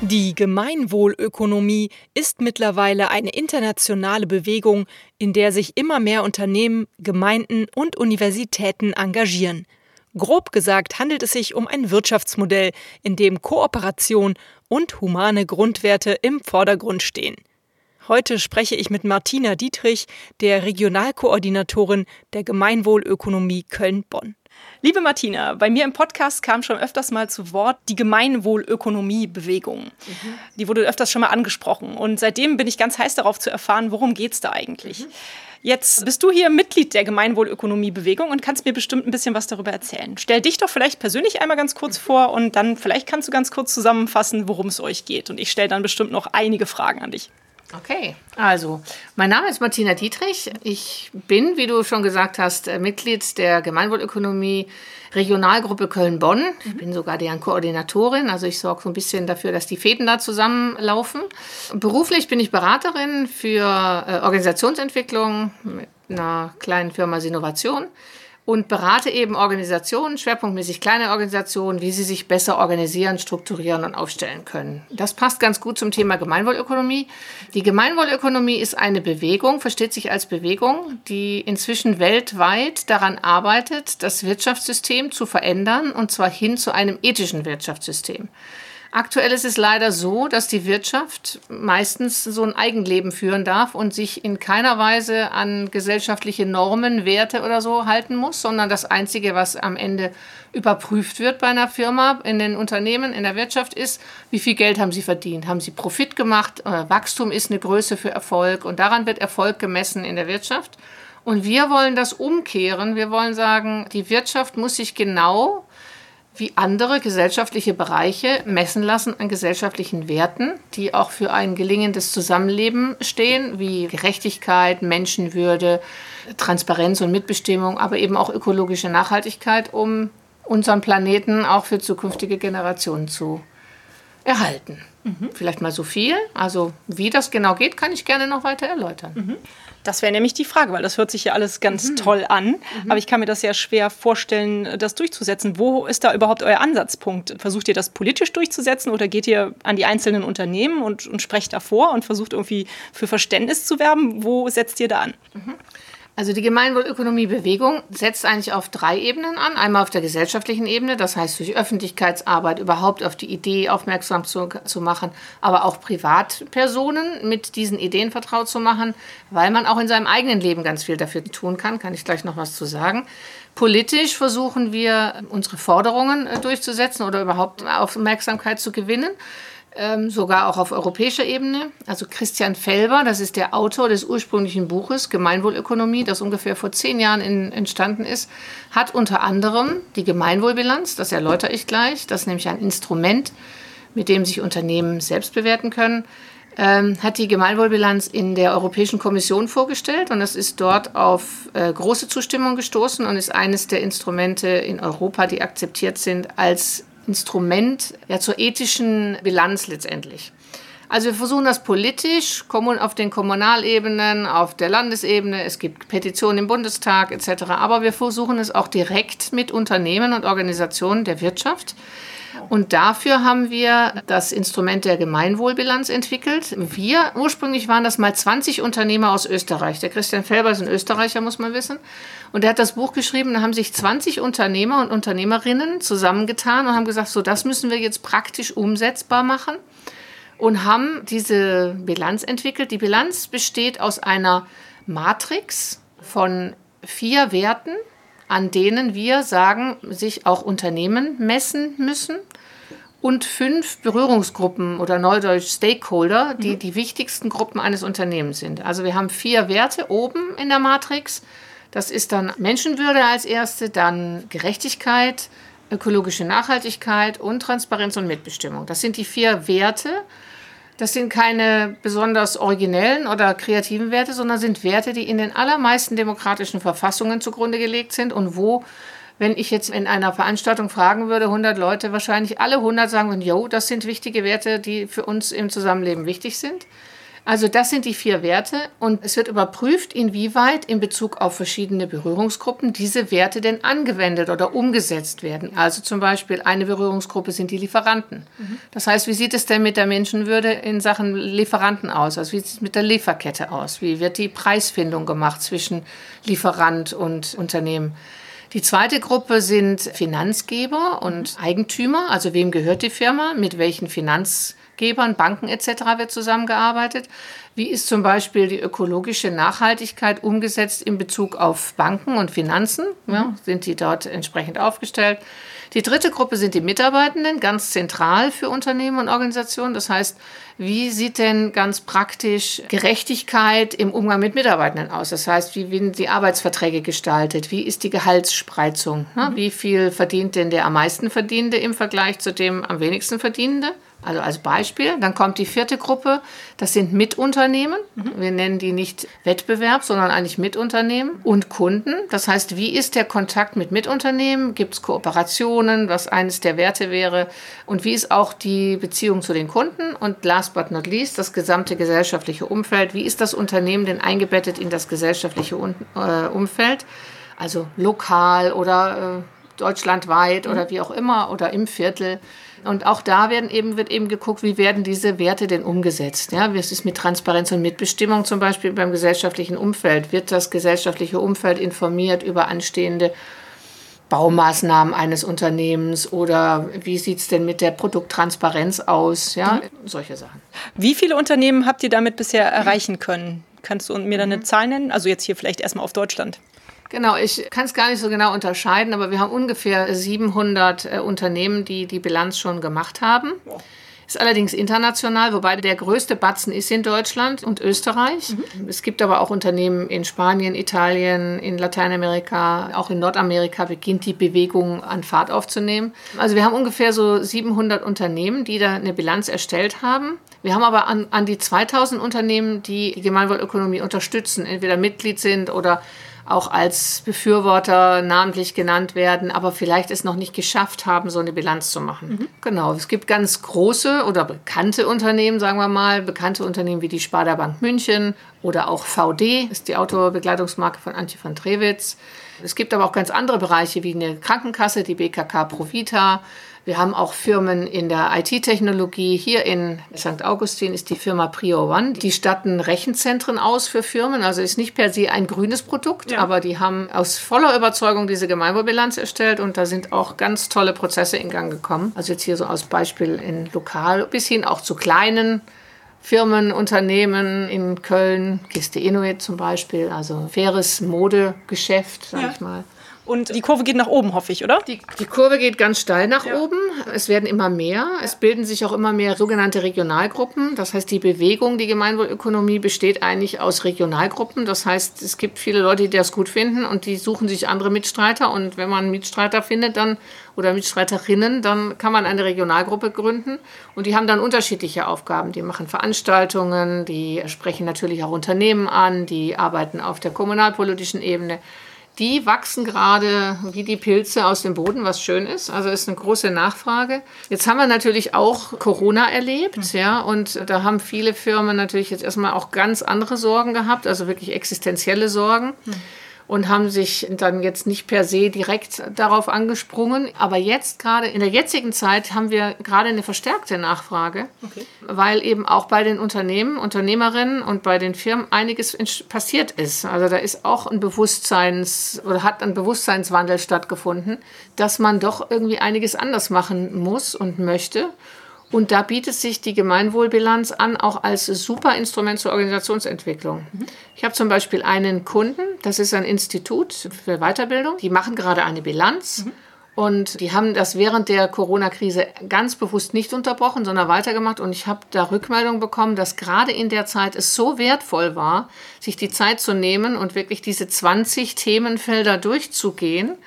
Die Gemeinwohlökonomie ist mittlerweile eine internationale Bewegung, in der sich immer mehr Unternehmen, Gemeinden und Universitäten engagieren. Grob gesagt handelt es sich um ein Wirtschaftsmodell, in dem Kooperation und humane Grundwerte im Vordergrund stehen. Heute spreche ich mit Martina Dietrich, der Regionalkoordinatorin der Gemeinwohlökonomie Köln-Bonn. Liebe Martina, bei mir im Podcast kam schon öfters mal zu Wort die Gemeinwohlökonomie-Bewegung. Mhm. Die wurde öfters schon mal angesprochen. Und seitdem bin ich ganz heiß darauf zu erfahren, worum geht es da eigentlich. Mhm. Jetzt bist du hier Mitglied der Gemeinwohlökonomie-Bewegung und kannst mir bestimmt ein bisschen was darüber erzählen. Stell dich doch vielleicht persönlich einmal ganz kurz vor und dann vielleicht kannst du ganz kurz zusammenfassen, worum es euch geht. Und ich stelle dann bestimmt noch einige Fragen an dich. Okay, also mein Name ist Martina Dietrich. Ich bin, wie du schon gesagt hast, äh, Mitglied der Gemeinwohlökonomie Regionalgruppe Köln-Bonn. Ich bin sogar deren Koordinatorin, also ich sorge so ein bisschen dafür, dass die Fäden da zusammenlaufen. Beruflich bin ich Beraterin für äh, Organisationsentwicklung mit einer kleinen Firma Sinovation und berate eben Organisationen, schwerpunktmäßig kleine Organisationen, wie sie sich besser organisieren, strukturieren und aufstellen können. Das passt ganz gut zum Thema Gemeinwohlökonomie. Die Gemeinwohlökonomie ist eine Bewegung, versteht sich als Bewegung, die inzwischen weltweit daran arbeitet, das Wirtschaftssystem zu verändern, und zwar hin zu einem ethischen Wirtschaftssystem. Aktuell ist es leider so, dass die Wirtschaft meistens so ein Eigenleben führen darf und sich in keiner Weise an gesellschaftliche Normen, Werte oder so halten muss, sondern das Einzige, was am Ende überprüft wird bei einer Firma, in den Unternehmen, in der Wirtschaft ist, wie viel Geld haben sie verdient? Haben sie Profit gemacht? Äh, Wachstum ist eine Größe für Erfolg und daran wird Erfolg gemessen in der Wirtschaft. Und wir wollen das umkehren. Wir wollen sagen, die Wirtschaft muss sich genau wie andere gesellschaftliche Bereiche messen lassen an gesellschaftlichen Werten, die auch für ein gelingendes Zusammenleben stehen, wie Gerechtigkeit, Menschenwürde, Transparenz und Mitbestimmung, aber eben auch ökologische Nachhaltigkeit, um unseren Planeten auch für zukünftige Generationen zu erhalten. Mhm. Vielleicht mal so viel. Also wie das genau geht, kann ich gerne noch weiter erläutern. Mhm. Das wäre nämlich die Frage, weil das hört sich ja alles ganz mhm. toll an. Mhm. Aber ich kann mir das ja schwer vorstellen, das durchzusetzen. Wo ist da überhaupt euer Ansatzpunkt? Versucht ihr das politisch durchzusetzen oder geht ihr an die einzelnen Unternehmen und, und sprecht davor und versucht irgendwie für Verständnis zu werben? Wo setzt ihr da an? Mhm. Also die Gemeinwohlökonomiebewegung setzt eigentlich auf drei Ebenen an. Einmal auf der gesellschaftlichen Ebene, das heißt durch Öffentlichkeitsarbeit überhaupt auf die Idee aufmerksam zu, zu machen, aber auch Privatpersonen mit diesen Ideen vertraut zu machen, weil man auch in seinem eigenen Leben ganz viel dafür tun kann. Kann ich gleich noch was zu sagen. Politisch versuchen wir, unsere Forderungen äh, durchzusetzen oder überhaupt Aufmerksamkeit zu gewinnen sogar auch auf europäischer Ebene. Also Christian Felber, das ist der Autor des ursprünglichen Buches Gemeinwohlökonomie, das ungefähr vor zehn Jahren in, entstanden ist, hat unter anderem die Gemeinwohlbilanz, das erläutere ich gleich, das ist nämlich ein Instrument, mit dem sich Unternehmen selbst bewerten können, ähm, hat die Gemeinwohlbilanz in der Europäischen Kommission vorgestellt und es ist dort auf äh, große Zustimmung gestoßen und ist eines der Instrumente in Europa, die akzeptiert sind als Instrument ja, zur ethischen Bilanz letztendlich. Also wir versuchen das politisch, auf den Kommunalebenen, auf der Landesebene, es gibt Petitionen im Bundestag etc., aber wir versuchen es auch direkt mit Unternehmen und Organisationen der Wirtschaft. Und dafür haben wir das Instrument der Gemeinwohlbilanz entwickelt. Wir, ursprünglich waren das mal 20 Unternehmer aus Österreich. Der Christian Felber ist ein Österreicher, muss man wissen. Und er hat das Buch geschrieben, da haben sich 20 Unternehmer und Unternehmerinnen zusammengetan und haben gesagt, so das müssen wir jetzt praktisch umsetzbar machen und haben diese Bilanz entwickelt. Die Bilanz besteht aus einer Matrix von vier Werten, an denen wir sagen, sich auch Unternehmen messen müssen und fünf Berührungsgruppen oder neudeutsch Stakeholder, die mhm. die wichtigsten Gruppen eines Unternehmens sind. Also wir haben vier Werte oben in der Matrix. Das ist dann Menschenwürde als erste, dann Gerechtigkeit, ökologische Nachhaltigkeit und Transparenz und Mitbestimmung. Das sind die vier Werte. Das sind keine besonders originellen oder kreativen Werte, sondern sind Werte, die in den allermeisten demokratischen Verfassungen zugrunde gelegt sind und wo wenn ich jetzt in einer Veranstaltung fragen würde, 100 Leute, wahrscheinlich alle 100 sagen würden, jo, das sind wichtige Werte, die für uns im Zusammenleben wichtig sind. Also das sind die vier Werte und es wird überprüft, inwieweit in Bezug auf verschiedene Berührungsgruppen diese Werte denn angewendet oder umgesetzt werden. Also zum Beispiel eine Berührungsgruppe sind die Lieferanten. Das heißt, wie sieht es denn mit der Menschenwürde in Sachen Lieferanten aus? Also wie sieht es mit der Lieferkette aus? Wie wird die Preisfindung gemacht zwischen Lieferant und Unternehmen? Die zweite Gruppe sind Finanzgeber und Eigentümer, also wem gehört die Firma, mit welchen Finanzgebern, Banken etc. wird zusammengearbeitet. Wie ist zum Beispiel die ökologische Nachhaltigkeit umgesetzt in Bezug auf Banken und Finanzen? Ja, sind die dort entsprechend aufgestellt? Die dritte Gruppe sind die Mitarbeitenden, ganz zentral für Unternehmen und Organisationen. Das heißt, wie sieht denn ganz praktisch Gerechtigkeit im Umgang mit Mitarbeitenden aus? Das heißt, wie werden die Arbeitsverträge gestaltet? Wie ist die Gehaltsspreizung? Mhm. Wie viel verdient denn der am meisten Verdienende im Vergleich zu dem am wenigsten Verdienende? Also als Beispiel, dann kommt die vierte Gruppe, das sind Mitunternehmen. Mhm. Wir nennen die nicht Wettbewerb, sondern eigentlich Mitunternehmen und Kunden. Das heißt, wie ist der Kontakt mit Mitunternehmen? Gibt es Kooperationen, was eines der Werte wäre? Und wie ist auch die Beziehung zu den Kunden? Und last but not least, das gesamte gesellschaftliche Umfeld. Wie ist das Unternehmen denn eingebettet in das gesellschaftliche äh, Umfeld? Also lokal oder äh, deutschlandweit mhm. oder wie auch immer oder im Viertel. Und auch da werden eben, wird eben geguckt, wie werden diese Werte denn umgesetzt. Ja, wie ist es mit Transparenz und Mitbestimmung zum Beispiel beim gesellschaftlichen Umfeld? Wird das gesellschaftliche Umfeld informiert über anstehende Baumaßnahmen eines Unternehmens oder wie sieht es denn mit der Produkttransparenz aus? Ja, mhm. solche Sachen. Wie viele Unternehmen habt ihr damit bisher erreichen können? Kannst du mir da eine mhm. Zahl nennen? Also jetzt hier vielleicht erstmal auf Deutschland. Genau, ich kann es gar nicht so genau unterscheiden, aber wir haben ungefähr 700 äh, Unternehmen, die die Bilanz schon gemacht haben. Ist allerdings international, wobei der größte Batzen ist in Deutschland und Österreich. Mhm. Es gibt aber auch Unternehmen in Spanien, Italien, in Lateinamerika, auch in Nordamerika beginnt die Bewegung an Fahrt aufzunehmen. Also wir haben ungefähr so 700 Unternehmen, die da eine Bilanz erstellt haben. Wir haben aber an, an die 2000 Unternehmen, die die Gemeinwohlökonomie unterstützen, entweder Mitglied sind oder auch als Befürworter namentlich genannt werden, aber vielleicht es noch nicht geschafft haben, so eine Bilanz zu machen. Mhm. Genau, es gibt ganz große oder bekannte Unternehmen, sagen wir mal, bekannte Unternehmen wie die Sparda Bank München oder auch VD, ist die Autobegleitungsmarke von Antje van Trewitz. Es gibt aber auch ganz andere Bereiche wie eine Krankenkasse, die BKK Provita, wir haben auch Firmen in der IT-Technologie. Hier in St. Augustin ist die Firma Prio One. Die statten Rechenzentren aus für Firmen. Also ist nicht per se ein grünes Produkt, ja. aber die haben aus voller Überzeugung diese Gemeinwohlbilanz erstellt und da sind auch ganz tolle Prozesse in Gang gekommen. Also jetzt hier so als Beispiel in lokal bis hin auch zu kleinen Firmen, Unternehmen in Köln, Kiste Inuit zum Beispiel, also faires Modegeschäft, sag ja. ich mal. Und die Kurve geht nach oben, hoffe ich, oder? Die, die Kurve geht ganz steil nach ja. oben. Es werden immer mehr. Es bilden sich auch immer mehr sogenannte Regionalgruppen. Das heißt, die Bewegung, die Gemeinwohlökonomie besteht eigentlich aus Regionalgruppen. Das heißt, es gibt viele Leute, die das gut finden und die suchen sich andere Mitstreiter. Und wenn man einen Mitstreiter findet, dann oder Mitstreiterinnen, dann kann man eine Regionalgruppe gründen. Und die haben dann unterschiedliche Aufgaben. Die machen Veranstaltungen, die sprechen natürlich auch Unternehmen an, die arbeiten auf der kommunalpolitischen Ebene die wachsen gerade wie die Pilze aus dem Boden, was schön ist. Also ist eine große Nachfrage. Jetzt haben wir natürlich auch Corona erlebt, mhm. ja, und da haben viele Firmen natürlich jetzt erstmal auch ganz andere Sorgen gehabt, also wirklich existenzielle Sorgen. Mhm und haben sich dann jetzt nicht per se direkt darauf angesprungen. Aber jetzt gerade in der jetzigen Zeit haben wir gerade eine verstärkte Nachfrage, okay. weil eben auch bei den Unternehmen, Unternehmerinnen und bei den Firmen einiges passiert ist. Also da ist auch ein Bewusstseins oder hat ein Bewusstseinswandel stattgefunden, dass man doch irgendwie einiges anders machen muss und möchte. Und da bietet sich die Gemeinwohlbilanz an, auch als super Instrument zur Organisationsentwicklung. Mhm. Ich habe zum Beispiel einen Kunden, das ist ein Institut für Weiterbildung, die machen gerade eine Bilanz. Mhm. Und die haben das während der Corona-Krise ganz bewusst nicht unterbrochen, sondern weitergemacht. Und ich habe da Rückmeldung bekommen, dass gerade in der Zeit es so wertvoll war, sich die Zeit zu nehmen und wirklich diese 20 Themenfelder durchzugehen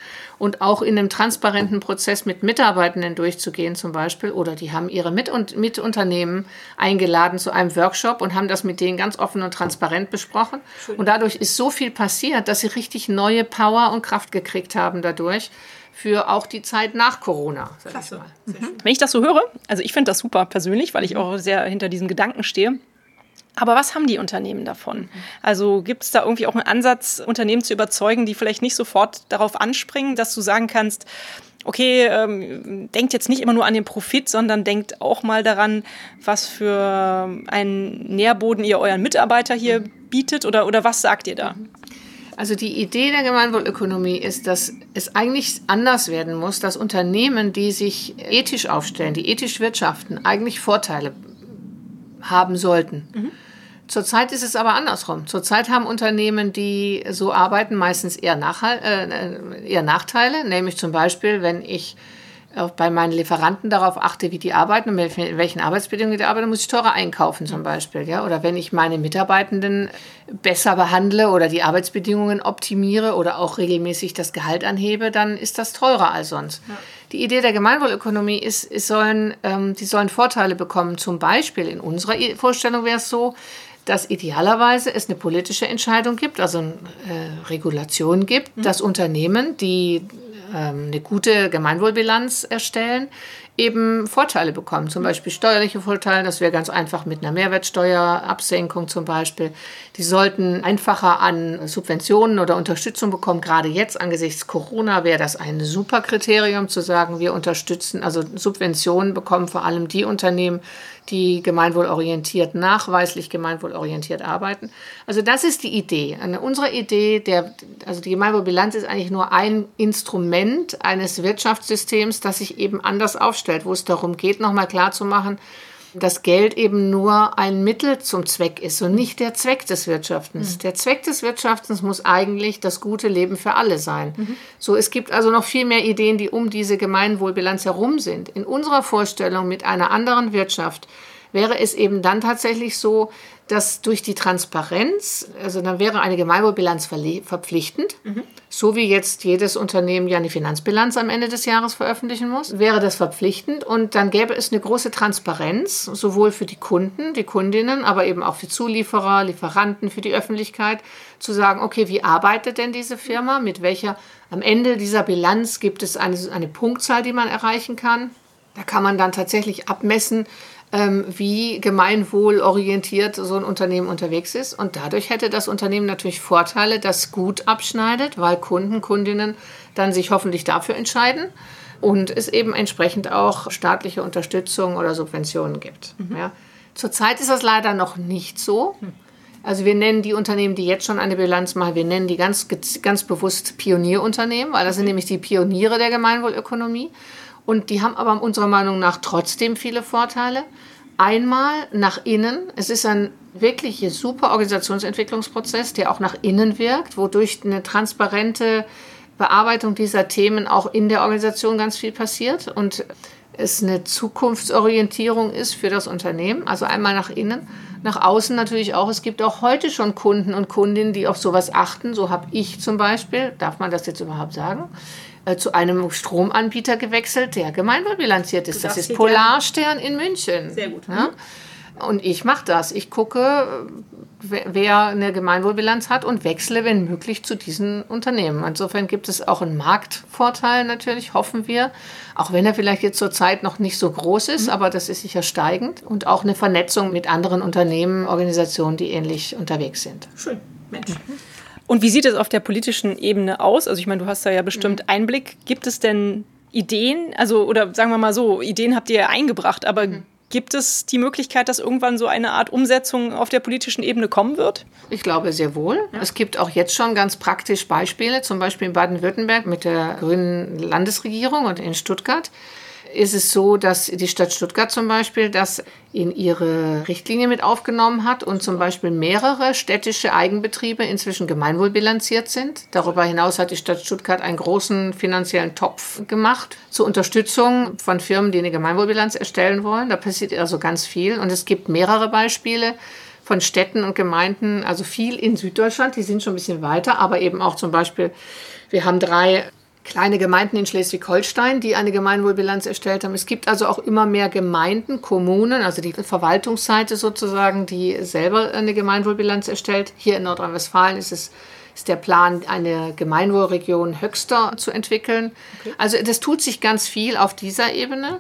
und auch in einem transparenten Prozess mit Mitarbeitenden durchzugehen zum Beispiel. Oder die haben ihre Mit- und Mitunternehmen eingeladen zu einem Workshop und haben das mit denen ganz offen und transparent besprochen. Und dadurch ist so viel passiert, dass sie richtig neue Power und Kraft gekriegt haben dadurch für auch die Zeit nach Corona. Ich mhm. Wenn ich das so höre, also ich finde das super persönlich, weil ich auch sehr hinter diesen Gedanken stehe. Aber was haben die Unternehmen davon? Also gibt es da irgendwie auch einen Ansatz, Unternehmen zu überzeugen, die vielleicht nicht sofort darauf anspringen, dass du sagen kannst, okay, ähm, denkt jetzt nicht immer nur an den Profit, sondern denkt auch mal daran, was für einen Nährboden ihr euren Mitarbeiter hier bietet oder, oder was sagt ihr da? Also die Idee der Gemeinwohlökonomie ist, dass es eigentlich anders werden muss, dass Unternehmen, die sich ethisch aufstellen, die ethisch wirtschaften, eigentlich Vorteile haben sollten. Mhm. Zurzeit ist es aber andersrum. Zurzeit haben Unternehmen, die so arbeiten, meistens eher, Nachhal äh, eher Nachteile. Nämlich zum Beispiel, wenn ich auch bei meinen Lieferanten darauf achte, wie die arbeiten und in welchen Arbeitsbedingungen die arbeiten, muss ich teurer einkaufen zum Beispiel. Ja? Oder wenn ich meine Mitarbeitenden besser behandle oder die Arbeitsbedingungen optimiere oder auch regelmäßig das Gehalt anhebe, dann ist das teurer als sonst. Ja. Die Idee der Gemeinwohlökonomie ist, ist sollen, ähm, die sollen Vorteile bekommen. Zum Beispiel in unserer Vorstellung wäre es so, dass idealerweise es eine politische Entscheidung gibt, also eine äh, Regulation gibt, mhm. dass Unternehmen, die ähm, eine gute Gemeinwohlbilanz erstellen, eben Vorteile bekommen. Zum Beispiel steuerliche Vorteile, das wäre ganz einfach mit einer Mehrwertsteuerabsenkung zum Beispiel. Die sollten einfacher an Subventionen oder Unterstützung bekommen. Gerade jetzt angesichts Corona wäre das ein super Kriterium zu sagen, wir unterstützen, also Subventionen bekommen vor allem die Unternehmen, die gemeinwohlorientiert, nachweislich gemeinwohlorientiert arbeiten. Also das ist die Idee. Unsere Idee, der, also die Gemeinwohlbilanz ist eigentlich nur ein Instrument eines Wirtschaftssystems, das sich eben anders aufstellt, wo es darum geht, nochmal klarzumachen, dass Geld eben nur ein Mittel zum Zweck ist und nicht der Zweck des Wirtschaftens. Mhm. Der Zweck des Wirtschaftens muss eigentlich das gute Leben für alle sein. Mhm. So, es gibt also noch viel mehr Ideen, die um diese Gemeinwohlbilanz herum sind. In unserer Vorstellung mit einer anderen Wirtschaft wäre es eben dann tatsächlich so, dass durch die Transparenz, also dann wäre eine Gemeinwohlbilanz verpflichtend, mhm. so wie jetzt jedes Unternehmen ja eine Finanzbilanz am Ende des Jahres veröffentlichen muss, wäre das verpflichtend und dann gäbe es eine große Transparenz, sowohl für die Kunden, die Kundinnen, aber eben auch für Zulieferer, Lieferanten, für die Öffentlichkeit, zu sagen, okay, wie arbeitet denn diese Firma, mit welcher, am Ende dieser Bilanz gibt es eine, eine Punktzahl, die man erreichen kann. Da kann man dann tatsächlich abmessen, ähm, wie gemeinwohlorientiert so ein Unternehmen unterwegs ist. Und dadurch hätte das Unternehmen natürlich Vorteile, das gut abschneidet, weil Kunden, Kundinnen dann sich hoffentlich dafür entscheiden und es eben entsprechend auch staatliche Unterstützung oder Subventionen gibt. Mhm. Ja. Zurzeit ist das leider noch nicht so. Hm. Also wir nennen die Unternehmen, die jetzt schon eine Bilanz machen, wir nennen die ganz, ganz bewusst Pionierunternehmen, weil das sind nämlich die Pioniere der Gemeinwohlökonomie. Und die haben aber unserer Meinung nach trotzdem viele Vorteile. Einmal nach innen. Es ist ein wirklich super Organisationsentwicklungsprozess, der auch nach innen wirkt, wodurch eine transparente Bearbeitung dieser Themen auch in der Organisation ganz viel passiert und es eine Zukunftsorientierung ist für das Unternehmen. Also einmal nach innen, nach außen natürlich auch. Es gibt auch heute schon Kunden und Kundinnen, die auf sowas achten. So habe ich zum Beispiel, darf man das jetzt überhaupt sagen, äh, zu einem Stromanbieter gewechselt, der gemeinwohlbilanziert ist. Das ist Polarstern in München. Sehr gut. Ja? Und ich mache das. Ich gucke, wer eine Gemeinwohlbilanz hat und wechsle, wenn möglich, zu diesen Unternehmen. Insofern gibt es auch einen Marktvorteil natürlich, hoffen wir. Auch wenn er vielleicht jetzt zurzeit noch nicht so groß ist, mhm. aber das ist sicher steigend. Und auch eine Vernetzung mit anderen Unternehmen, Organisationen, die ähnlich unterwegs sind. Schön. Mensch. Mhm. Und wie sieht es auf der politischen Ebene aus? Also ich meine, du hast da ja bestimmt mhm. Einblick. Gibt es denn Ideen? Also, oder sagen wir mal so, Ideen habt ihr ja eingebracht, aber mhm. Gibt es die Möglichkeit, dass irgendwann so eine Art Umsetzung auf der politischen Ebene kommen wird? Ich glaube sehr wohl. Ja. Es gibt auch jetzt schon ganz praktisch Beispiele, zum Beispiel in Baden-Württemberg mit der grünen Landesregierung und in Stuttgart ist es so, dass die Stadt Stuttgart zum Beispiel das in ihre Richtlinie mit aufgenommen hat und zum Beispiel mehrere städtische Eigenbetriebe inzwischen gemeinwohlbilanziert sind. Darüber hinaus hat die Stadt Stuttgart einen großen finanziellen Topf gemacht zur Unterstützung von Firmen, die eine Gemeinwohlbilanz erstellen wollen. Da passiert also ganz viel und es gibt mehrere Beispiele von Städten und Gemeinden, also viel in Süddeutschland, die sind schon ein bisschen weiter, aber eben auch zum Beispiel, wir haben drei kleine Gemeinden in Schleswig-Holstein, die eine Gemeinwohlbilanz erstellt haben. Es gibt also auch immer mehr Gemeinden, Kommunen, also die Verwaltungsseite sozusagen, die selber eine Gemeinwohlbilanz erstellt. Hier in Nordrhein-Westfalen ist es ist der Plan, eine Gemeinwohlregion Höxter zu entwickeln. Okay. Also das tut sich ganz viel auf dieser Ebene.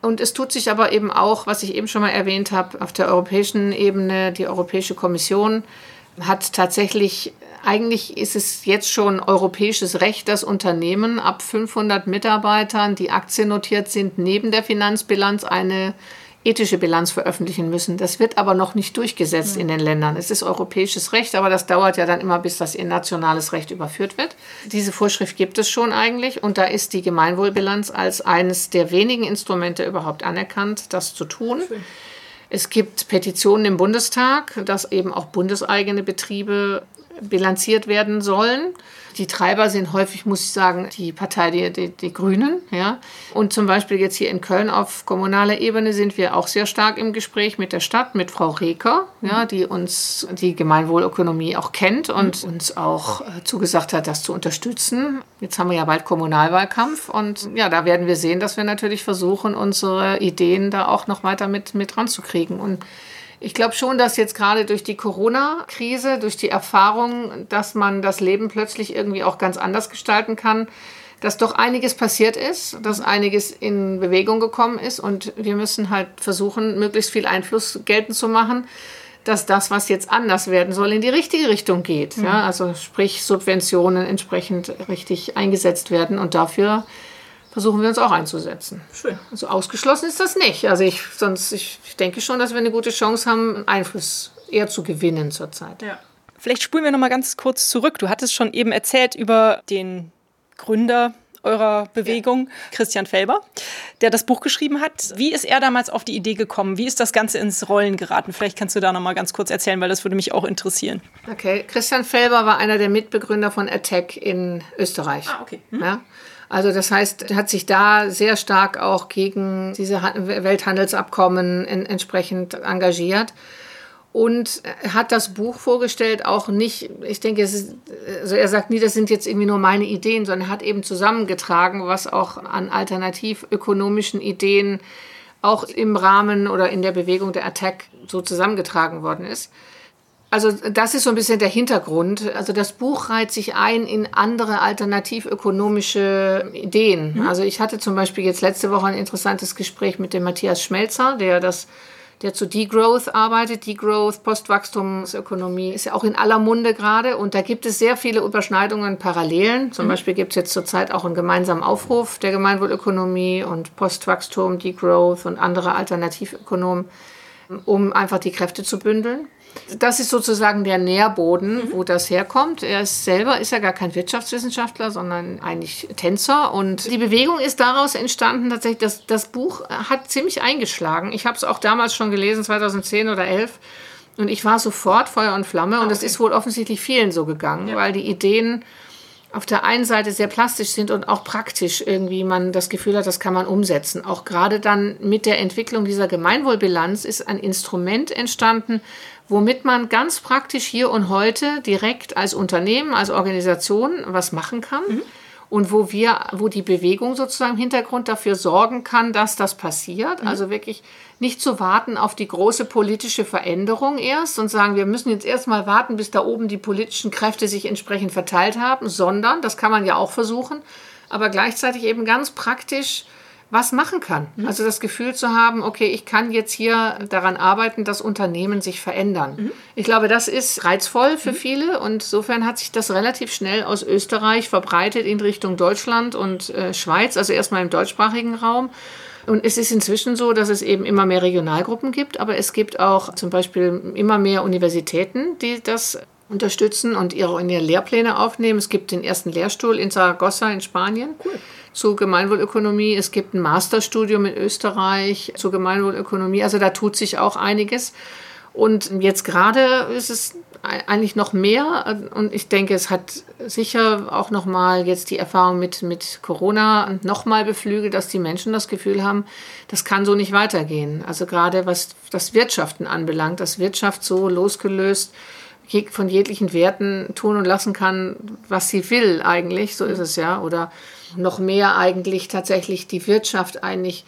Und es tut sich aber eben auch, was ich eben schon mal erwähnt habe, auf der europäischen Ebene, die Europäische Kommission hat tatsächlich eigentlich ist es jetzt schon europäisches Recht, dass Unternehmen ab 500 Mitarbeitern, die aktiennotiert sind, neben der Finanzbilanz eine ethische Bilanz veröffentlichen müssen. Das wird aber noch nicht durchgesetzt in den Ländern. Es ist europäisches Recht, aber das dauert ja dann immer, bis das in nationales Recht überführt wird. Diese Vorschrift gibt es schon eigentlich und da ist die Gemeinwohlbilanz als eines der wenigen Instrumente überhaupt anerkannt, das zu tun. Schön. Es gibt Petitionen im Bundestag, dass eben auch bundeseigene Betriebe bilanziert werden sollen. Die Treiber sind häufig, muss ich sagen, die Partei, die, die, die Grünen. Ja. Und zum Beispiel jetzt hier in Köln auf kommunaler Ebene sind wir auch sehr stark im Gespräch mit der Stadt, mit Frau Reker, ja, die uns die Gemeinwohlökonomie auch kennt und uns auch äh, zugesagt hat, das zu unterstützen. Jetzt haben wir ja bald Kommunalwahlkampf und ja, da werden wir sehen, dass wir natürlich versuchen, unsere Ideen da auch noch weiter mit, mit ranzukriegen. Und ich glaube schon, dass jetzt gerade durch die Corona-Krise, durch die Erfahrung, dass man das Leben plötzlich irgendwie auch ganz anders gestalten kann, dass doch einiges passiert ist, dass einiges in Bewegung gekommen ist und wir müssen halt versuchen, möglichst viel Einfluss geltend zu machen, dass das, was jetzt anders werden soll, in die richtige Richtung geht. Mhm. Ja, also sprich Subventionen entsprechend richtig eingesetzt werden und dafür versuchen wir uns auch einzusetzen. Schön. Also ausgeschlossen ist das nicht. Also ich, sonst, ich, ich denke schon, dass wir eine gute Chance haben, Einfluss eher zu gewinnen zurzeit. Ja. Vielleicht spulen wir noch mal ganz kurz zurück. Du hattest schon eben erzählt über den Gründer eurer Bewegung, ja. Christian Felber, der das Buch geschrieben hat. Wie ist er damals auf die Idee gekommen? Wie ist das Ganze ins Rollen geraten? Vielleicht kannst du da noch mal ganz kurz erzählen, weil das würde mich auch interessieren. Okay, Christian Felber war einer der Mitbegründer von Attack in Österreich. Ah, okay. Hm. Ja? Also das heißt, hat sich da sehr stark auch gegen diese Welthandelsabkommen entsprechend engagiert und hat das Buch vorgestellt, auch nicht, ich denke, ist, also er sagt nie, das sind jetzt irgendwie nur meine Ideen, sondern er hat eben zusammengetragen, was auch an alternativökonomischen Ideen auch im Rahmen oder in der Bewegung der Attack so zusammengetragen worden ist. Also das ist so ein bisschen der Hintergrund. Also das Buch reiht sich ein in andere alternativökonomische Ideen. Mhm. Also ich hatte zum Beispiel jetzt letzte Woche ein interessantes Gespräch mit dem Matthias Schmelzer, der das der zu Degrowth arbeitet. Degrowth, Postwachstumsökonomie ist ja auch in aller Munde gerade und da gibt es sehr viele Überschneidungen, Parallelen. Zum mhm. Beispiel gibt es jetzt zurzeit auch einen gemeinsamen Aufruf der Gemeinwohlökonomie und Postwachstum, Degrowth und andere Alternativökonomen, um einfach die Kräfte zu bündeln. Das ist sozusagen der Nährboden, mhm. wo das herkommt. Er ist selber ist ja gar kein Wirtschaftswissenschaftler, sondern eigentlich Tänzer. Und die Bewegung ist daraus entstanden. Tatsächlich, das, das Buch hat ziemlich eingeschlagen. Ich habe es auch damals schon gelesen, 2010 oder 11. Und ich war sofort Feuer und Flamme. Und ah, okay. das ist wohl offensichtlich vielen so gegangen, ja. weil die Ideen auf der einen Seite sehr plastisch sind und auch praktisch irgendwie man das Gefühl hat, das kann man umsetzen. Auch gerade dann mit der Entwicklung dieser Gemeinwohlbilanz ist ein Instrument entstanden, womit man ganz praktisch hier und heute direkt als Unternehmen, als Organisation was machen kann. Mhm. Und wo wir, wo die Bewegung sozusagen im Hintergrund dafür sorgen kann, dass das passiert. Mhm. Also wirklich nicht zu warten auf die große politische Veränderung erst und sagen, wir müssen jetzt erstmal warten, bis da oben die politischen Kräfte sich entsprechend verteilt haben, sondern, das kann man ja auch versuchen, aber gleichzeitig eben ganz praktisch was machen kann. Mhm. Also das Gefühl zu haben, okay, ich kann jetzt hier daran arbeiten, dass Unternehmen sich verändern. Mhm. Ich glaube, das ist reizvoll für mhm. viele und insofern hat sich das relativ schnell aus Österreich verbreitet in Richtung Deutschland und äh, Schweiz, also erstmal im deutschsprachigen Raum. Und es ist inzwischen so, dass es eben immer mehr Regionalgruppen gibt, aber es gibt auch zum Beispiel immer mehr Universitäten, die das unterstützen und ihre, in ihre Lehrpläne aufnehmen. Es gibt den ersten Lehrstuhl in Saragossa in Spanien. Cool zu Gemeinwohlökonomie. Es gibt ein Masterstudium in Österreich zu Gemeinwohlökonomie. Also da tut sich auch einiges. Und jetzt gerade ist es eigentlich noch mehr. Und ich denke, es hat sicher auch nochmal jetzt die Erfahrung mit, mit Corona nochmal beflügelt, dass die Menschen das Gefühl haben, das kann so nicht weitergehen. Also gerade was das Wirtschaften anbelangt, dass Wirtschaft so losgelöst von jeglichen Werten tun und lassen kann, was sie will eigentlich, so ist es ja. Oder noch mehr eigentlich tatsächlich die Wirtschaft eigentlich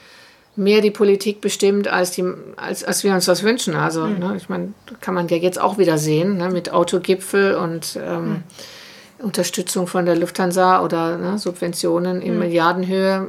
mehr die Politik bestimmt, als, die, als, als wir uns das wünschen. Also, mhm. ne, ich meine, kann man ja jetzt auch wieder sehen, ne, mit Autogipfel und ähm, mhm. Unterstützung von der Lufthansa oder ne, Subventionen in mhm. Milliardenhöhe.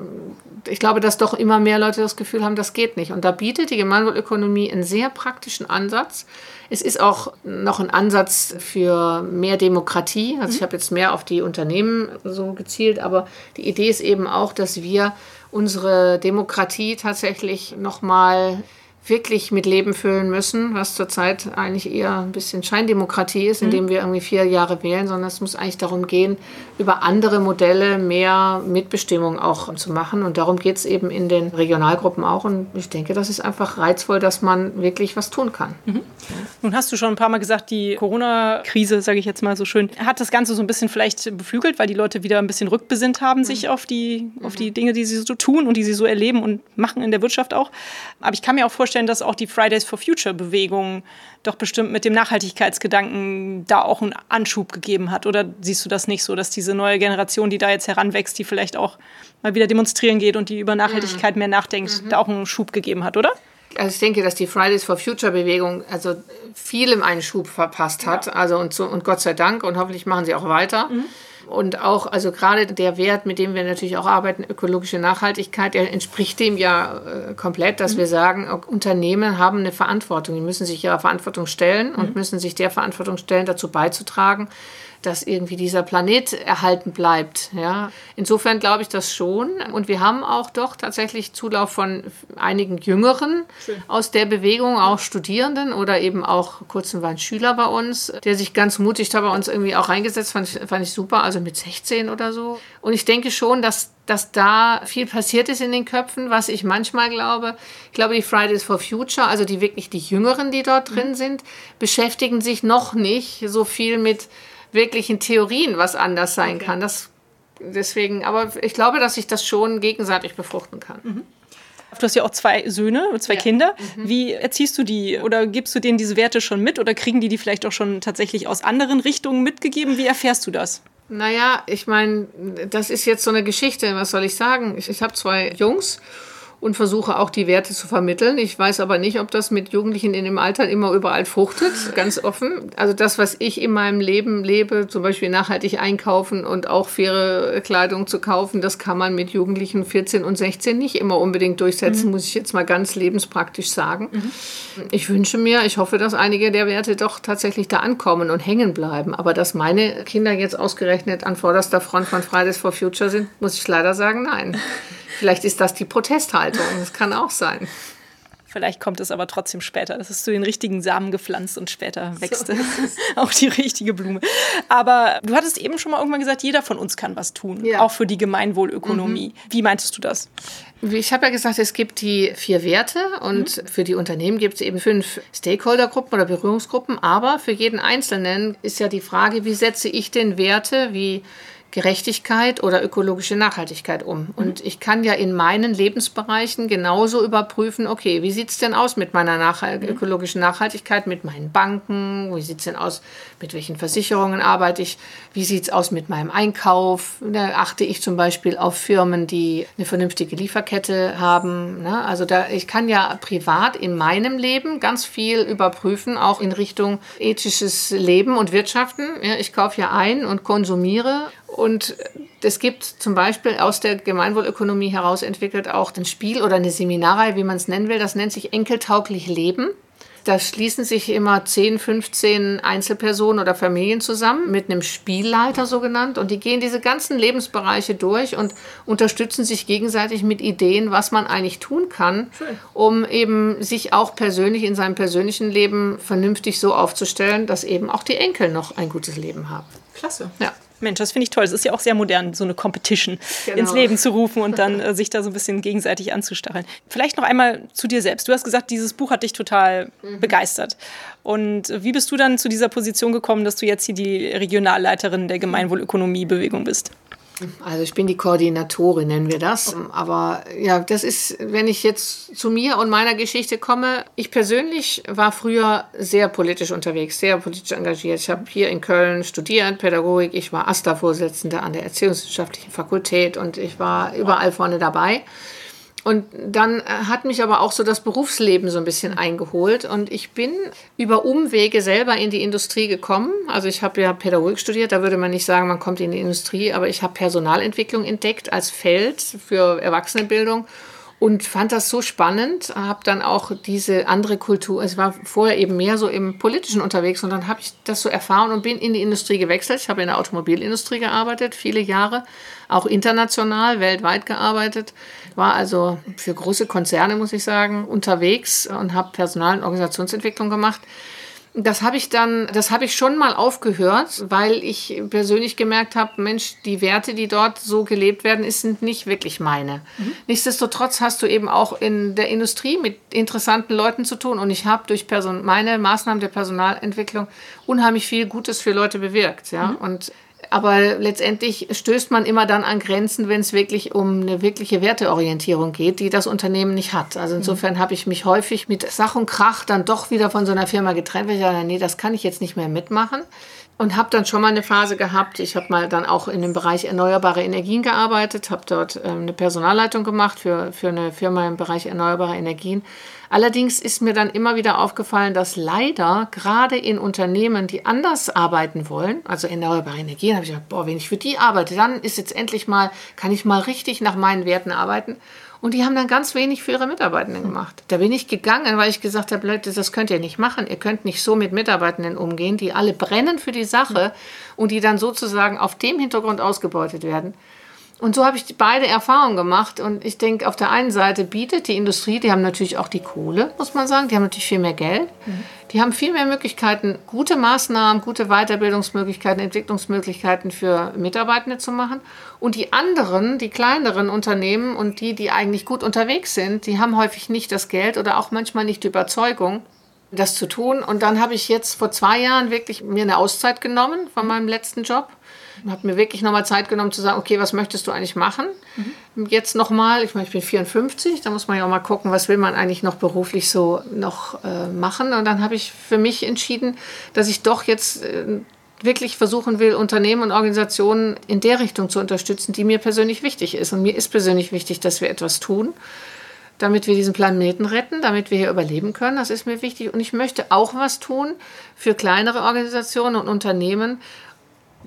Ich glaube, dass doch immer mehr Leute das Gefühl haben, das geht nicht. Und da bietet die Gemeinwohlökonomie einen sehr praktischen Ansatz. Es ist auch noch ein Ansatz für mehr Demokratie. Also ich mhm. habe jetzt mehr auf die Unternehmen so gezielt, aber die Idee ist eben auch, dass wir unsere Demokratie tatsächlich nochmal wirklich mit Leben füllen müssen, was zurzeit eigentlich eher ein bisschen Scheindemokratie ist, indem mhm. wir irgendwie vier Jahre wählen, sondern es muss eigentlich darum gehen, über andere Modelle mehr Mitbestimmung auch zu machen. Und darum geht es eben in den Regionalgruppen auch. Und ich denke, das ist einfach reizvoll, dass man wirklich was tun kann. Mhm. Nun hast du schon ein paar Mal gesagt, die Corona-Krise, sage ich jetzt mal so schön, hat das Ganze so ein bisschen vielleicht beflügelt, weil die Leute wieder ein bisschen rückbesinnt haben, mhm. sich auf die, auf die Dinge, die sie so tun und die sie so erleben und machen in der Wirtschaft auch. Aber ich kann mir auch vorstellen, dass auch die Fridays for Future Bewegung doch bestimmt mit dem Nachhaltigkeitsgedanken da auch einen Anschub gegeben hat. Oder siehst du das nicht so, dass diese neue Generation, die da jetzt heranwächst, die vielleicht auch mal wieder demonstrieren geht und die über Nachhaltigkeit mhm. mehr nachdenkt, mhm. da auch einen Schub gegeben hat, oder? Also ich denke, dass die Fridays for Future Bewegung also vielem einen Schub verpasst hat. Ja. Also und, so, und Gott sei Dank und hoffentlich machen sie auch weiter. Mhm. Und auch, also gerade der Wert, mit dem wir natürlich auch arbeiten, ökologische Nachhaltigkeit, der entspricht dem ja äh, komplett, dass mhm. wir sagen, Unternehmen haben eine Verantwortung. Die müssen sich ihrer Verantwortung stellen mhm. und müssen sich der Verantwortung stellen, dazu beizutragen, dass irgendwie dieser Planet erhalten bleibt. Ja. Insofern glaube ich das schon. Und wir haben auch doch tatsächlich Zulauf von einigen Jüngeren Schön. aus der Bewegung, auch Studierenden oder eben auch kurzem war ein Schüler bei uns, der sich ganz mutig da bei uns irgendwie auch reingesetzt fand, ich, fand ich super, also mit 16 oder so. Und ich denke schon, dass dass da viel passiert ist in den Köpfen, was ich manchmal glaube. Ich glaube, die Fridays for Future, also die wirklich die Jüngeren, die dort drin mhm. sind, beschäftigen sich noch nicht so viel mit wirklichen Theorien was anders sein okay. kann. Das, deswegen, aber ich glaube, dass sich das schon gegenseitig befruchten kann. Mhm. Du hast ja auch zwei Söhne, zwei ja. Kinder. Mhm. Wie erziehst du die? Oder gibst du denen diese Werte schon mit? Oder kriegen die die vielleicht auch schon tatsächlich aus anderen Richtungen mitgegeben? Wie erfährst du das? Naja, ich meine, das ist jetzt so eine Geschichte. Was soll ich sagen? Ich, ich habe zwei Jungs und versuche auch die Werte zu vermitteln. Ich weiß aber nicht, ob das mit Jugendlichen in dem Alter immer überall fruchtet, ganz offen. Also das, was ich in meinem Leben lebe, zum Beispiel nachhaltig einkaufen und auch faire Kleidung zu kaufen, das kann man mit Jugendlichen 14 und 16 nicht immer unbedingt durchsetzen, mhm. muss ich jetzt mal ganz lebenspraktisch sagen. Mhm. Ich wünsche mir, ich hoffe, dass einige der Werte doch tatsächlich da ankommen und hängen bleiben. Aber dass meine Kinder jetzt ausgerechnet an vorderster Front von Fridays for Future sind, muss ich leider sagen, nein. Vielleicht ist das die Protesthaltung. Das kann auch sein. Vielleicht kommt es aber trotzdem später. Das ist du den richtigen Samen gepflanzt und später wächst so auch die richtige Blume. Aber du hattest eben schon mal irgendwann gesagt, jeder von uns kann was tun, ja. auch für die Gemeinwohlökonomie. Mhm. Wie meintest du das? Ich habe ja gesagt, es gibt die vier Werte und mhm. für die Unternehmen gibt es eben fünf Stakeholdergruppen oder Berührungsgruppen. Aber für jeden Einzelnen ist ja die Frage, wie setze ich denn Werte wie Gerechtigkeit oder ökologische Nachhaltigkeit um. Mhm. Und ich kann ja in meinen Lebensbereichen genauso überprüfen, okay, wie sieht es denn aus mit meiner Nachhalt mhm. ökologischen Nachhaltigkeit, mit meinen Banken, wie sieht es denn aus, mit welchen Versicherungen arbeite ich, wie sieht es aus mit meinem Einkauf, da achte ich zum Beispiel auf Firmen, die eine vernünftige Lieferkette haben. Ne? Also da, ich kann ja privat in meinem Leben ganz viel überprüfen, auch in Richtung ethisches Leben und Wirtschaften. Ja, ich kaufe ja ein und konsumiere und es gibt zum Beispiel aus der Gemeinwohlökonomie heraus entwickelt auch ein Spiel oder eine Seminarreihe, wie man es nennen will. Das nennt sich Enkeltauglich Leben. Da schließen sich immer 10, 15 Einzelpersonen oder Familien zusammen mit einem Spielleiter so genannt und die gehen diese ganzen Lebensbereiche durch und unterstützen sich gegenseitig mit Ideen, was man eigentlich tun kann, um eben sich auch persönlich in seinem persönlichen Leben vernünftig so aufzustellen, dass eben auch die Enkel noch ein gutes Leben haben. Klasse. Ja. Mensch, das finde ich toll. Es ist ja auch sehr modern, so eine Competition genau. ins Leben zu rufen und dann äh, sich da so ein bisschen gegenseitig anzustacheln. Vielleicht noch einmal zu dir selbst. Du hast gesagt, dieses Buch hat dich total mhm. begeistert. Und wie bist du dann zu dieser Position gekommen, dass du jetzt hier die Regionalleiterin der Gemeinwohlökonomiebewegung bist? Also ich bin die Koordinatorin, nennen wir das. Aber ja, das ist, wenn ich jetzt zu mir und meiner Geschichte komme, ich persönlich war früher sehr politisch unterwegs, sehr politisch engagiert. Ich habe hier in Köln studiert, Pädagogik. Ich war AStA-Vorsitzende an der Erziehungswissenschaftlichen Fakultät und ich war überall vorne dabei. Und dann äh, hat mich aber auch so das Berufsleben so ein bisschen eingeholt. Und ich bin über Umwege selber in die Industrie gekommen. Also ich habe ja Pädagogik studiert, da würde man nicht sagen, man kommt in die Industrie, aber ich habe Personalentwicklung entdeckt als Feld für Erwachsenenbildung und fand das so spannend, habe dann auch diese andere Kultur, es war vorher eben mehr so im politischen unterwegs und dann habe ich das so erfahren und bin in die Industrie gewechselt. Ich habe in der Automobilindustrie gearbeitet, viele Jahre, auch international, weltweit gearbeitet, war also für große Konzerne, muss ich sagen, unterwegs und habe Personal- und Organisationsentwicklung gemacht das habe ich dann, das habe ich schon mal aufgehört, weil ich persönlich gemerkt habe, Mensch, die Werte, die dort so gelebt werden, sind nicht wirklich meine. Mhm. Nichtsdestotrotz hast du eben auch in der Industrie mit interessanten Leuten zu tun und ich habe durch Person meine Maßnahmen der Personalentwicklung unheimlich viel Gutes für Leute bewirkt, ja. Mhm. Und aber letztendlich stößt man immer dann an Grenzen, wenn es wirklich um eine wirkliche Werteorientierung geht, die das Unternehmen nicht hat. Also insofern mhm. habe ich mich häufig mit Sach und Krach dann doch wieder von so einer Firma getrennt, weil ich dachte, nee, das kann ich jetzt nicht mehr mitmachen. Und habe dann schon mal eine Phase gehabt, ich habe mal dann auch in dem Bereich erneuerbare Energien gearbeitet, habe dort ähm, eine Personalleitung gemacht für, für eine Firma im Bereich erneuerbare Energien Allerdings ist mir dann immer wieder aufgefallen, dass leider gerade in Unternehmen, die anders arbeiten wollen, also erneuerbare Energien, habe ich gedacht, boah, wenn ich für die arbeite, dann ist jetzt endlich mal, kann ich mal richtig nach meinen Werten arbeiten. Und die haben dann ganz wenig für ihre Mitarbeitenden gemacht. Da bin ich gegangen, weil ich gesagt habe, Leute, das könnt ihr nicht machen. Ihr könnt nicht so mit Mitarbeitenden umgehen, die alle brennen für die Sache und die dann sozusagen auf dem Hintergrund ausgebeutet werden. Und so habe ich beide Erfahrungen gemacht. Und ich denke, auf der einen Seite bietet die Industrie, die haben natürlich auch die Kohle, muss man sagen, die haben natürlich viel mehr Geld. Mhm. Die haben viel mehr Möglichkeiten, gute Maßnahmen, gute Weiterbildungsmöglichkeiten, Entwicklungsmöglichkeiten für Mitarbeitende zu machen. Und die anderen, die kleineren Unternehmen und die, die eigentlich gut unterwegs sind, die haben häufig nicht das Geld oder auch manchmal nicht die Überzeugung, das zu tun. Und dann habe ich jetzt vor zwei Jahren wirklich mir eine Auszeit genommen von meinem letzten Job habe mir wirklich nochmal Zeit genommen zu sagen, okay, was möchtest du eigentlich machen? Mhm. Jetzt nochmal, ich meine, ich bin 54, da muss man ja auch mal gucken, was will man eigentlich noch beruflich so noch äh, machen. Und dann habe ich für mich entschieden, dass ich doch jetzt äh, wirklich versuchen will, Unternehmen und Organisationen in der Richtung zu unterstützen, die mir persönlich wichtig ist. Und mir ist persönlich wichtig, dass wir etwas tun damit wir diesen Planeten retten, damit wir hier überleben können. Das ist mir wichtig. Und ich möchte auch was tun für kleinere Organisationen und Unternehmen,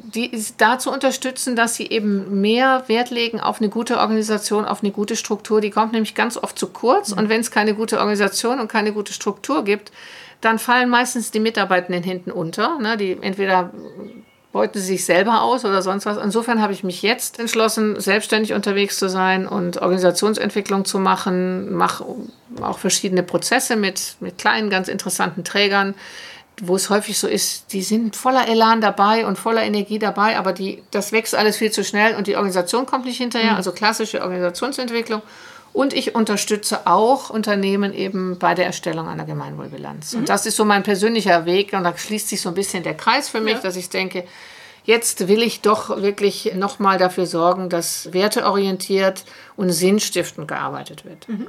die dazu unterstützen, dass sie eben mehr Wert legen auf eine gute Organisation, auf eine gute Struktur. Die kommt nämlich ganz oft zu kurz. Und wenn es keine gute Organisation und keine gute Struktur gibt, dann fallen meistens die Mitarbeitenden hinten unter. Ne? Die entweder beuten sie sich selber aus oder sonst was. Insofern habe ich mich jetzt entschlossen, selbstständig unterwegs zu sein und Organisationsentwicklung zu machen, mache auch verschiedene Prozesse mit, mit kleinen, ganz interessanten Trägern wo es häufig so ist, die sind voller Elan dabei und voller Energie dabei, aber die, das wächst alles viel zu schnell und die Organisation kommt nicht hinterher, mhm. also klassische Organisationsentwicklung. Und ich unterstütze auch Unternehmen eben bei der Erstellung einer Gemeinwohlbilanz. Mhm. Und das ist so mein persönlicher Weg und da schließt sich so ein bisschen der Kreis für mich, ja. dass ich denke, jetzt will ich doch wirklich nochmal dafür sorgen, dass werteorientiert und sinnstiftend gearbeitet wird. Mhm.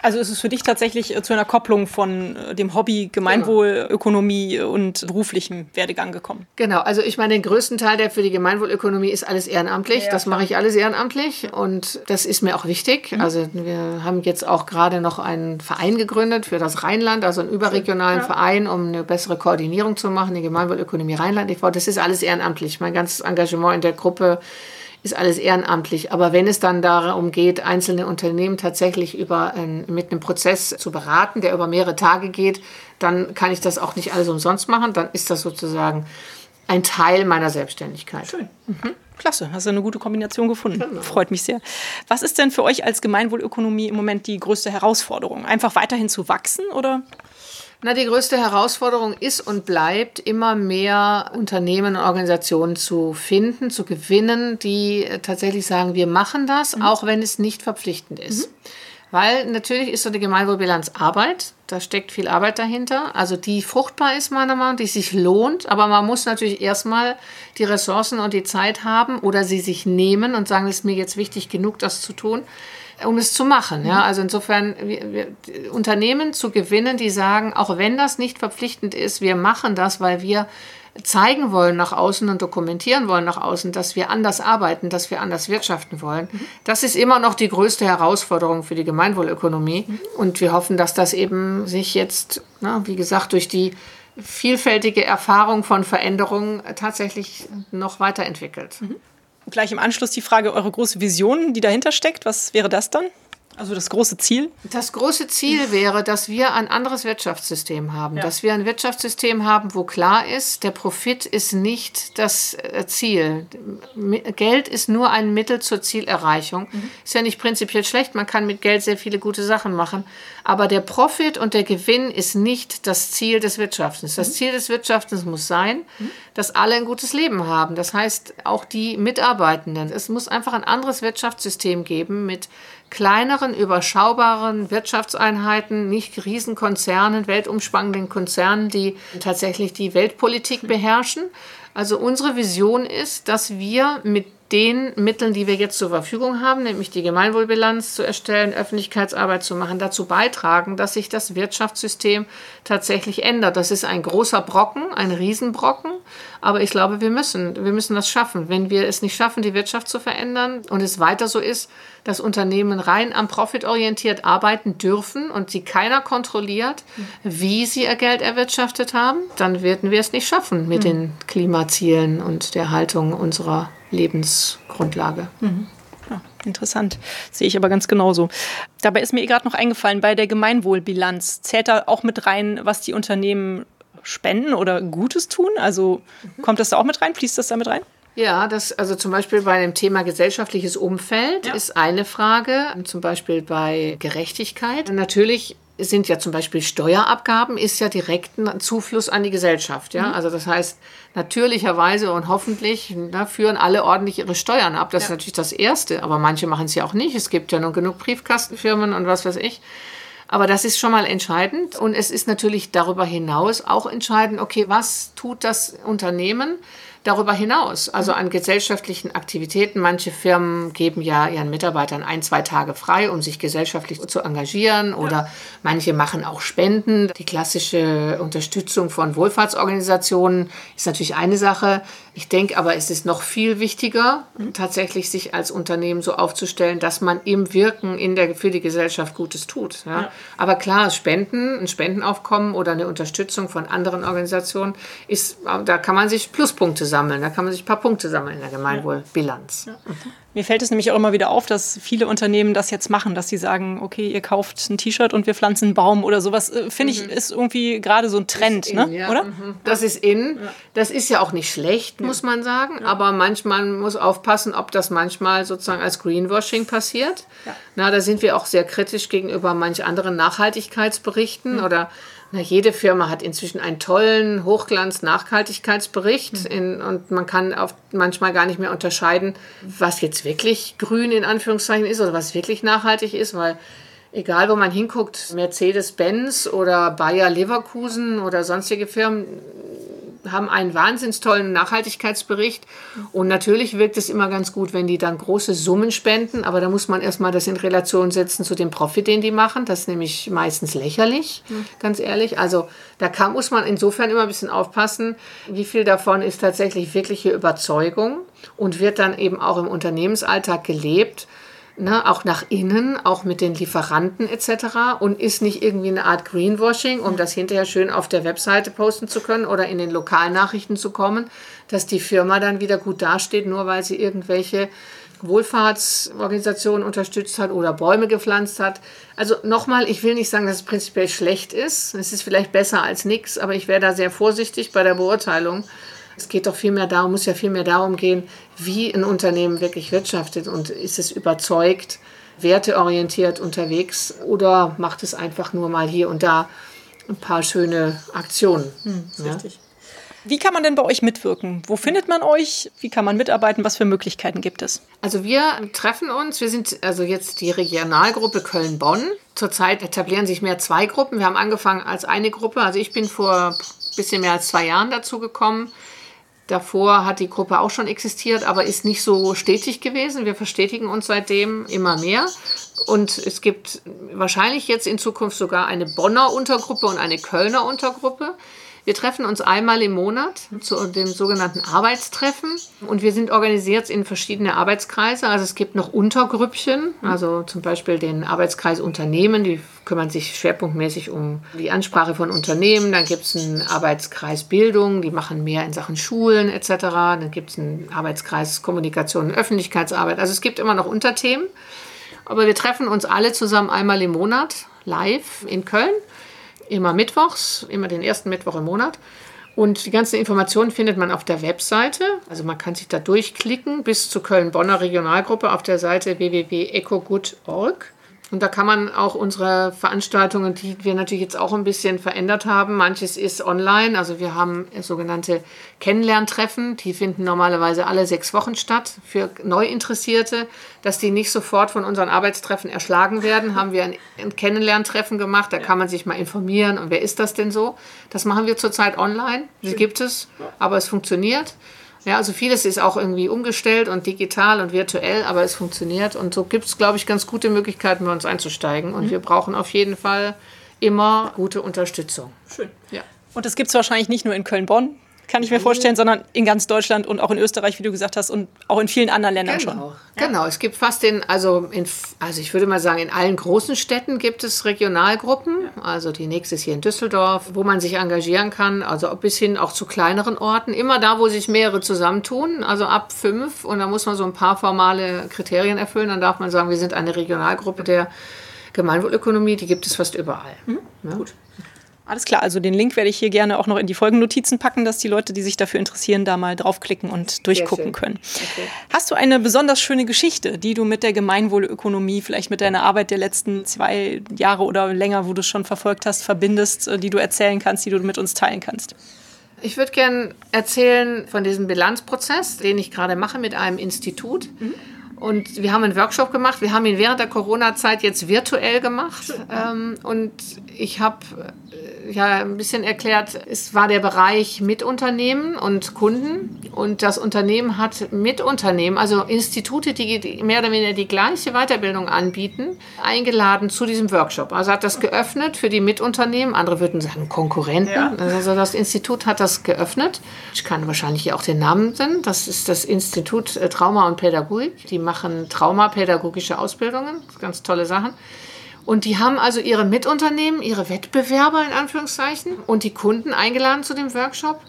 Also ist es für dich tatsächlich äh, zu einer Kopplung von äh, dem Hobby Gemeinwohlökonomie genau. und beruflichem Werdegang gekommen? Genau, also ich meine, den größten Teil, der für die Gemeinwohlökonomie ist alles ehrenamtlich. Ja, das mache ich alles ehrenamtlich und das ist mir auch wichtig. Mhm. Also wir haben jetzt auch gerade noch einen Verein gegründet für das Rheinland, also einen überregionalen ja. Verein, um eine bessere Koordinierung zu machen, die Gemeinwohlökonomie Rheinland. Ich das ist alles ehrenamtlich. Mein ganzes Engagement in der Gruppe ist alles ehrenamtlich. Aber wenn es dann darum geht, einzelne Unternehmen tatsächlich über, ähm, mit einem Prozess zu beraten, der über mehrere Tage geht, dann kann ich das auch nicht alles umsonst machen. Dann ist das sozusagen ein Teil meiner Selbstständigkeit. Schön. Mhm. Klasse, hast du eine gute Kombination gefunden. Genau. Freut mich sehr. Was ist denn für euch als Gemeinwohlökonomie im Moment die größte Herausforderung? Einfach weiterhin zu wachsen oder? Na, die größte Herausforderung ist und bleibt, immer mehr Unternehmen und Organisationen zu finden, zu gewinnen, die tatsächlich sagen, wir machen das, mhm. auch wenn es nicht verpflichtend ist. Mhm. Weil natürlich ist so eine Gemeinwohlbilanz Arbeit, da steckt viel Arbeit dahinter, also die fruchtbar ist meiner Meinung nach, die sich lohnt, aber man muss natürlich erstmal die Ressourcen und die Zeit haben oder sie sich nehmen und sagen, es ist mir jetzt wichtig genug, das zu tun, um es zu machen. Ja? Also insofern wir, wir, Unternehmen zu gewinnen, die sagen, auch wenn das nicht verpflichtend ist, wir machen das, weil wir zeigen wollen nach außen und dokumentieren wollen nach außen, dass wir anders arbeiten, dass wir anders wirtschaften wollen. Mhm. Das ist immer noch die größte Herausforderung für die Gemeinwohlökonomie. Mhm. Und wir hoffen, dass das eben sich jetzt, na, wie gesagt, durch die vielfältige Erfahrung von Veränderungen tatsächlich noch weiterentwickelt. Mhm. Gleich im Anschluss die Frage, eure große Vision, die dahinter steckt, was wäre das dann? Also das große Ziel? Das große Ziel wäre, dass wir ein anderes Wirtschaftssystem haben. Ja. Dass wir ein Wirtschaftssystem haben, wo klar ist, der Profit ist nicht das äh, Ziel. Geld ist nur ein Mittel zur Zielerreichung. Mhm. Ist ja nicht prinzipiell schlecht, man kann mit Geld sehr viele gute Sachen machen. Aber der Profit und der Gewinn ist nicht das Ziel des Wirtschaftens. Das mhm. Ziel des Wirtschaftens muss sein, mhm. dass alle ein gutes Leben haben. Das heißt, auch die Mitarbeitenden. Es muss einfach ein anderes Wirtschaftssystem geben mit kleineren, überschaubaren Wirtschaftseinheiten, nicht Riesenkonzernen, weltumspannenden Konzernen, die tatsächlich die Weltpolitik beherrschen. Also unsere Vision ist, dass wir mit den Mitteln, die wir jetzt zur Verfügung haben, nämlich die Gemeinwohlbilanz zu erstellen, Öffentlichkeitsarbeit zu machen, dazu beitragen, dass sich das Wirtschaftssystem tatsächlich ändert. Das ist ein großer Brocken, ein Riesenbrocken, aber ich glaube, wir müssen, wir müssen das schaffen. Wenn wir es nicht schaffen, die Wirtschaft zu verändern und es weiter so ist, dass Unternehmen rein am Profit orientiert arbeiten dürfen und sie keiner kontrolliert, wie sie ihr Geld erwirtschaftet haben, dann werden wir es nicht schaffen mit mhm. den Klimazielen und der Haltung unserer Lebensgrundlage. Mhm. Ja, interessant. Sehe ich aber ganz genauso. Dabei ist mir gerade noch eingefallen, bei der Gemeinwohlbilanz zählt da auch mit rein, was die Unternehmen spenden oder Gutes tun? Also mhm. kommt das da auch mit rein? Fließt das da mit rein? Ja, das, also zum Beispiel bei dem Thema gesellschaftliches Umfeld ja. ist eine Frage, zum Beispiel bei Gerechtigkeit. Natürlich sind ja zum Beispiel Steuerabgaben, ist ja direkt ein Zufluss an die Gesellschaft. Ja? Mhm. Also das heißt, natürlicherweise und hoffentlich na, führen alle ordentlich ihre Steuern ab. Das ja. ist natürlich das Erste, aber manche machen es ja auch nicht. Es gibt ja noch genug Briefkastenfirmen und was weiß ich. Aber das ist schon mal entscheidend. Und es ist natürlich darüber hinaus auch entscheidend, okay, was tut das Unternehmen? Darüber hinaus, also an gesellschaftlichen Aktivitäten. Manche Firmen geben ja ihren Mitarbeitern ein, zwei Tage frei, um sich gesellschaftlich zu engagieren oder ja. manche machen auch Spenden. Die klassische Unterstützung von Wohlfahrtsorganisationen ist natürlich eine Sache. Ich denke aber, es ist noch viel wichtiger, mhm. tatsächlich sich als Unternehmen so aufzustellen, dass man im Wirken in der, für die Gesellschaft Gutes tut. Ja? Ja. Aber klar, Spenden, ein Spendenaufkommen oder eine Unterstützung von anderen Organisationen ist, da kann man sich Pluspunkte sammeln. Da kann man sich ein paar Punkte sammeln in der Gemeinwohlbilanz. Ja. Mir fällt es nämlich auch immer wieder auf, dass viele Unternehmen das jetzt machen, dass sie sagen, okay, ihr kauft ein T-Shirt und wir pflanzen einen Baum oder sowas. Äh, finde ich, mhm. ist irgendwie gerade so ein Trend, in, ne? Ja. oder? Mhm. Das ist in. Das ist ja auch nicht schlecht, muss man sagen. Aber manchmal muss aufpassen, ob das manchmal sozusagen als Greenwashing passiert. Na, da sind wir auch sehr kritisch gegenüber manch anderen Nachhaltigkeitsberichten mhm. oder na, jede Firma hat inzwischen einen tollen Hochglanz-Nachhaltigkeitsbericht mhm. und man kann auch manchmal gar nicht mehr unterscheiden, was jetzt wirklich grün in Anführungszeichen ist oder was wirklich nachhaltig ist, weil egal wo man hinguckt, Mercedes-Benz oder Bayer Leverkusen oder sonstige Firmen, haben einen wahnsinns tollen Nachhaltigkeitsbericht. Und natürlich wirkt es immer ganz gut, wenn die dann große Summen spenden. Aber da muss man erstmal das in Relation setzen zu dem Profit, den die machen. Das ist nämlich meistens lächerlich, mhm. ganz ehrlich. Also da kann, muss man insofern immer ein bisschen aufpassen, wie viel davon ist tatsächlich wirkliche Überzeugung und wird dann eben auch im Unternehmensalltag gelebt ne, auch nach innen, auch mit den Lieferanten etc. und ist nicht irgendwie eine Art Greenwashing, um das hinterher schön auf der Webseite posten zu können oder in den Lokalnachrichten zu kommen, dass die Firma dann wieder gut dasteht, nur weil sie irgendwelche Wohlfahrtsorganisationen unterstützt hat oder Bäume gepflanzt hat. Also nochmal, ich will nicht sagen, dass es prinzipiell schlecht ist. Es ist vielleicht besser als nichts, aber ich wäre da sehr vorsichtig bei der Beurteilung. Es geht doch viel mehr darum, muss ja viel mehr darum gehen, wie ein Unternehmen wirklich wirtschaftet und ist es überzeugt, werteorientiert unterwegs oder macht es einfach nur mal hier und da ein paar schöne Aktionen. Hm, ja? Richtig. Wie kann man denn bei euch mitwirken? Wo findet man euch? Wie kann man mitarbeiten? Was für Möglichkeiten gibt es? Also wir treffen uns, wir sind also jetzt die Regionalgruppe Köln-Bonn. Zurzeit etablieren sich mehr zwei Gruppen. Wir haben angefangen als eine Gruppe. Also ich bin vor ein bisschen mehr als zwei Jahren dazu gekommen. Davor hat die Gruppe auch schon existiert, aber ist nicht so stetig gewesen. Wir verstetigen uns seitdem immer mehr. Und es gibt wahrscheinlich jetzt in Zukunft sogar eine Bonner Untergruppe und eine Kölner Untergruppe. Wir treffen uns einmal im Monat zu dem sogenannten Arbeitstreffen und wir sind organisiert in verschiedene Arbeitskreise. Also es gibt noch Untergrüppchen, also zum Beispiel den Arbeitskreis Unternehmen, die kümmern sich schwerpunktmäßig um die Ansprache von Unternehmen. Dann gibt es einen Arbeitskreis Bildung, die machen mehr in Sachen Schulen etc. Dann gibt es einen Arbeitskreis Kommunikation und Öffentlichkeitsarbeit. Also es gibt immer noch Unterthemen. Aber wir treffen uns alle zusammen einmal im Monat live in Köln immer mittwochs, immer den ersten Mittwoch im Monat. Und die ganzen Informationen findet man auf der Webseite. Also man kann sich da durchklicken bis zur Köln-Bonner Regionalgruppe auf der Seite www.ecogood.org. Und da kann man auch unsere Veranstaltungen, die wir natürlich jetzt auch ein bisschen verändert haben, manches ist online. Also wir haben sogenannte Kennenlerntreffen, die finden normalerweise alle sechs Wochen statt für Neuinteressierte. Dass die nicht sofort von unseren Arbeitstreffen erschlagen werden, haben wir ein, Kennenlerntreffen gemacht. Da kann man sich mal informieren und wer ist das denn so? Das machen wir zurzeit online. Die gibt es, aber es funktioniert. Ja, also vieles ist auch irgendwie umgestellt und digital und virtuell, aber es funktioniert. Und so gibt es, glaube ich, ganz gute Möglichkeiten, bei uns einzusteigen. Und mhm. wir brauchen auf jeden Fall immer gute Unterstützung. Schön. Ja. Und das gibt es wahrscheinlich nicht nur in Köln-Bonn kann ich mir vorstellen, sondern in ganz Deutschland und auch in Österreich, wie du gesagt hast, und auch in vielen anderen Ländern genau. schon. Ja. Genau, es gibt fast in, also, in, also ich würde mal sagen, in allen großen Städten gibt es Regionalgruppen. Also die nächste ist hier in Düsseldorf, wo man sich engagieren kann, also bis hin auch zu kleineren Orten. Immer da, wo sich mehrere zusammentun, also ab fünf. Und da muss man so ein paar formale Kriterien erfüllen. Dann darf man sagen, wir sind eine Regionalgruppe der Gemeinwohlökonomie, die gibt es fast überall. Mhm. Ja? Gut. Alles klar, also den Link werde ich hier gerne auch noch in die Folgennotizen packen, dass die Leute, die sich dafür interessieren, da mal draufklicken und durchgucken können. Okay. Hast du eine besonders schöne Geschichte, die du mit der Gemeinwohlökonomie, vielleicht mit deiner Arbeit der letzten zwei Jahre oder länger, wo du es schon verfolgt hast, verbindest, äh, die du erzählen kannst, die du mit uns teilen kannst? Ich würde gerne erzählen von diesem Bilanzprozess, den ich gerade mache mit einem Institut. Mhm. Und wir haben einen Workshop gemacht. Wir haben ihn während der Corona-Zeit jetzt virtuell gemacht. Ähm, und ich habe ja ein bisschen erklärt, es war der Bereich Mitunternehmen und Kunden. Und das Unternehmen hat Mitunternehmen, also Institute, die mehr oder weniger die gleiche Weiterbildung anbieten, eingeladen zu diesem Workshop. Also hat das geöffnet für die Mitunternehmen. Andere würden sagen Konkurrenten. Ja. Also das Institut hat das geöffnet. Ich kann wahrscheinlich hier auch den Namen nennen. Das ist das Institut äh, Trauma und Pädagogik. Die machen traumapädagogische Ausbildungen, ganz tolle Sachen. Und die haben also ihre Mitunternehmen, ihre Wettbewerber in Anführungszeichen und die Kunden eingeladen zu dem Workshop.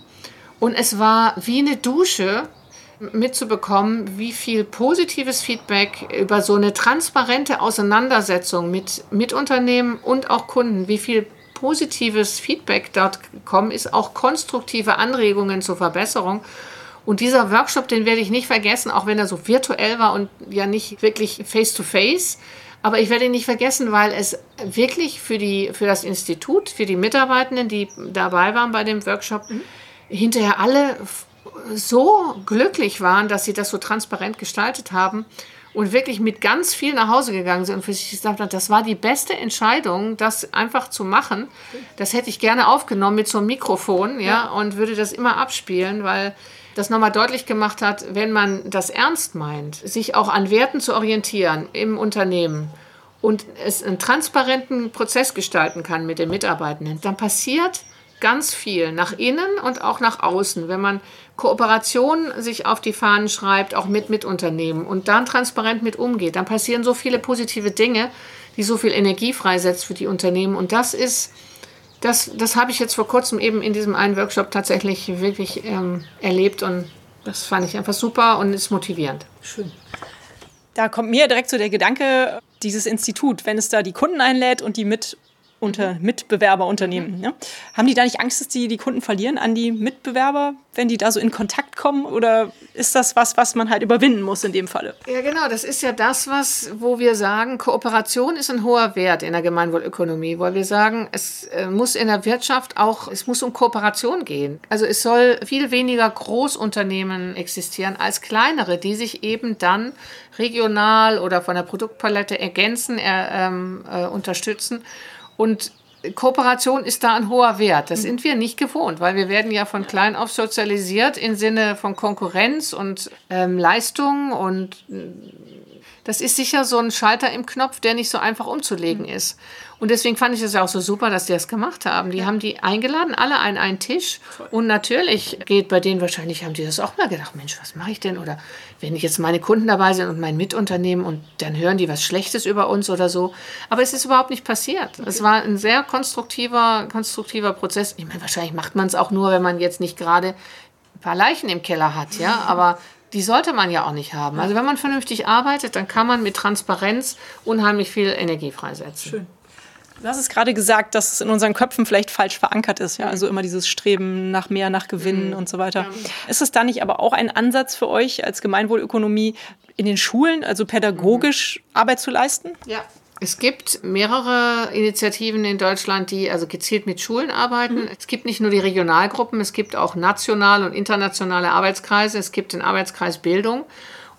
Und es war wie eine Dusche mitzubekommen, wie viel positives Feedback über so eine transparente Auseinandersetzung mit Mitunternehmen und auch Kunden, wie viel positives Feedback dort kommen ist, auch konstruktive Anregungen zur Verbesserung. Und dieser Workshop, den werde ich nicht vergessen, auch wenn er so virtuell war und ja nicht wirklich face-to-face. Aber ich werde ihn nicht vergessen, weil es wirklich für, die, für das Institut, für die Mitarbeitenden, die dabei waren bei dem Workshop, mhm. hinterher alle so glücklich waren, dass sie das so transparent gestaltet haben und wirklich mit ganz viel nach Hause gegangen sind und für sich gesagt haben, das war die beste Entscheidung, das einfach zu machen. Das hätte ich gerne aufgenommen mit so einem Mikrofon, ja, ja. und würde das immer abspielen, weil das nochmal deutlich gemacht hat, wenn man das ernst meint, sich auch an Werten zu orientieren im Unternehmen und es einen transparenten Prozess gestalten kann mit den Mitarbeitenden, dann passiert ganz viel nach innen und auch nach außen, wenn man Kooperation sich auf die Fahnen schreibt, auch mit Mitunternehmen und dann transparent mit umgeht, dann passieren so viele positive Dinge, die so viel Energie freisetzt für die Unternehmen. Und das ist das, das habe ich jetzt vor kurzem eben in diesem einen Workshop tatsächlich wirklich ähm, erlebt und das fand ich einfach super und ist motivierend. Schön. Da kommt mir direkt so der Gedanke, dieses Institut, wenn es da die Kunden einlädt und die mit unter Mitbewerberunternehmen. Ne? Haben die da nicht Angst, dass die die Kunden verlieren an die Mitbewerber, wenn die da so in Kontakt kommen? Oder ist das was, was man halt überwinden muss in dem Falle? Ja, genau. Das ist ja das, was, wo wir sagen, Kooperation ist ein hoher Wert in der Gemeinwohlökonomie, weil wir sagen, es äh, muss in der Wirtschaft auch, es muss um Kooperation gehen. Also es soll viel weniger Großunternehmen existieren als kleinere, die sich eben dann regional oder von der Produktpalette ergänzen, äh, äh, unterstützen. Und Kooperation ist da ein hoher Wert. Das sind wir nicht gewohnt, weil wir werden ja von klein auf sozialisiert im Sinne von Konkurrenz und ähm, Leistung und das ist sicher so ein Schalter im Knopf, der nicht so einfach umzulegen mhm. ist. Und deswegen fand ich es ja auch so super, dass die das gemacht haben. Die ja. haben die eingeladen, alle an einen Tisch. Und natürlich geht bei denen wahrscheinlich, haben die das auch mal gedacht, Mensch, was mache ich denn? Oder wenn jetzt meine Kunden dabei sind und mein Mitunternehmen und dann hören die was Schlechtes über uns oder so. Aber es ist überhaupt nicht passiert. Okay. Es war ein sehr konstruktiver, konstruktiver Prozess. Ich meine, wahrscheinlich macht man es auch nur, wenn man jetzt nicht gerade ein paar Leichen im Keller hat, ja. Aber die sollte man ja auch nicht haben. Also wenn man vernünftig arbeitet, dann kann man mit Transparenz unheimlich viel Energie freisetzen. Schön. Du hast es gerade gesagt, dass es in unseren Köpfen vielleicht falsch verankert ist. Ja? Also immer dieses Streben nach mehr, nach Gewinnen mhm. und so weiter. Ja. Ist es da nicht aber auch ein Ansatz für euch als Gemeinwohlökonomie, in den Schulen, also pädagogisch mhm. Arbeit zu leisten? Ja, es gibt mehrere Initiativen in Deutschland, die also gezielt mit Schulen arbeiten. Mhm. Es gibt nicht nur die Regionalgruppen, es gibt auch nationale und internationale Arbeitskreise. Es gibt den Arbeitskreis Bildung.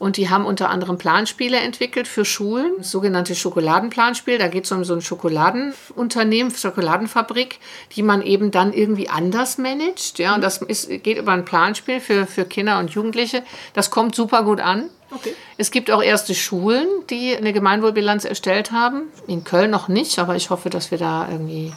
Und die haben unter anderem Planspiele entwickelt für Schulen, das sogenannte Schokoladenplanspiel. Da geht es um so ein Schokoladenunternehmen, Schokoladenfabrik, die man eben dann irgendwie anders managt. Ja, und das ist, geht über ein Planspiel für, für Kinder und Jugendliche. Das kommt super gut an. Okay. Es gibt auch erste Schulen, die eine Gemeinwohlbilanz erstellt haben. In Köln noch nicht, aber ich hoffe, dass wir da irgendwie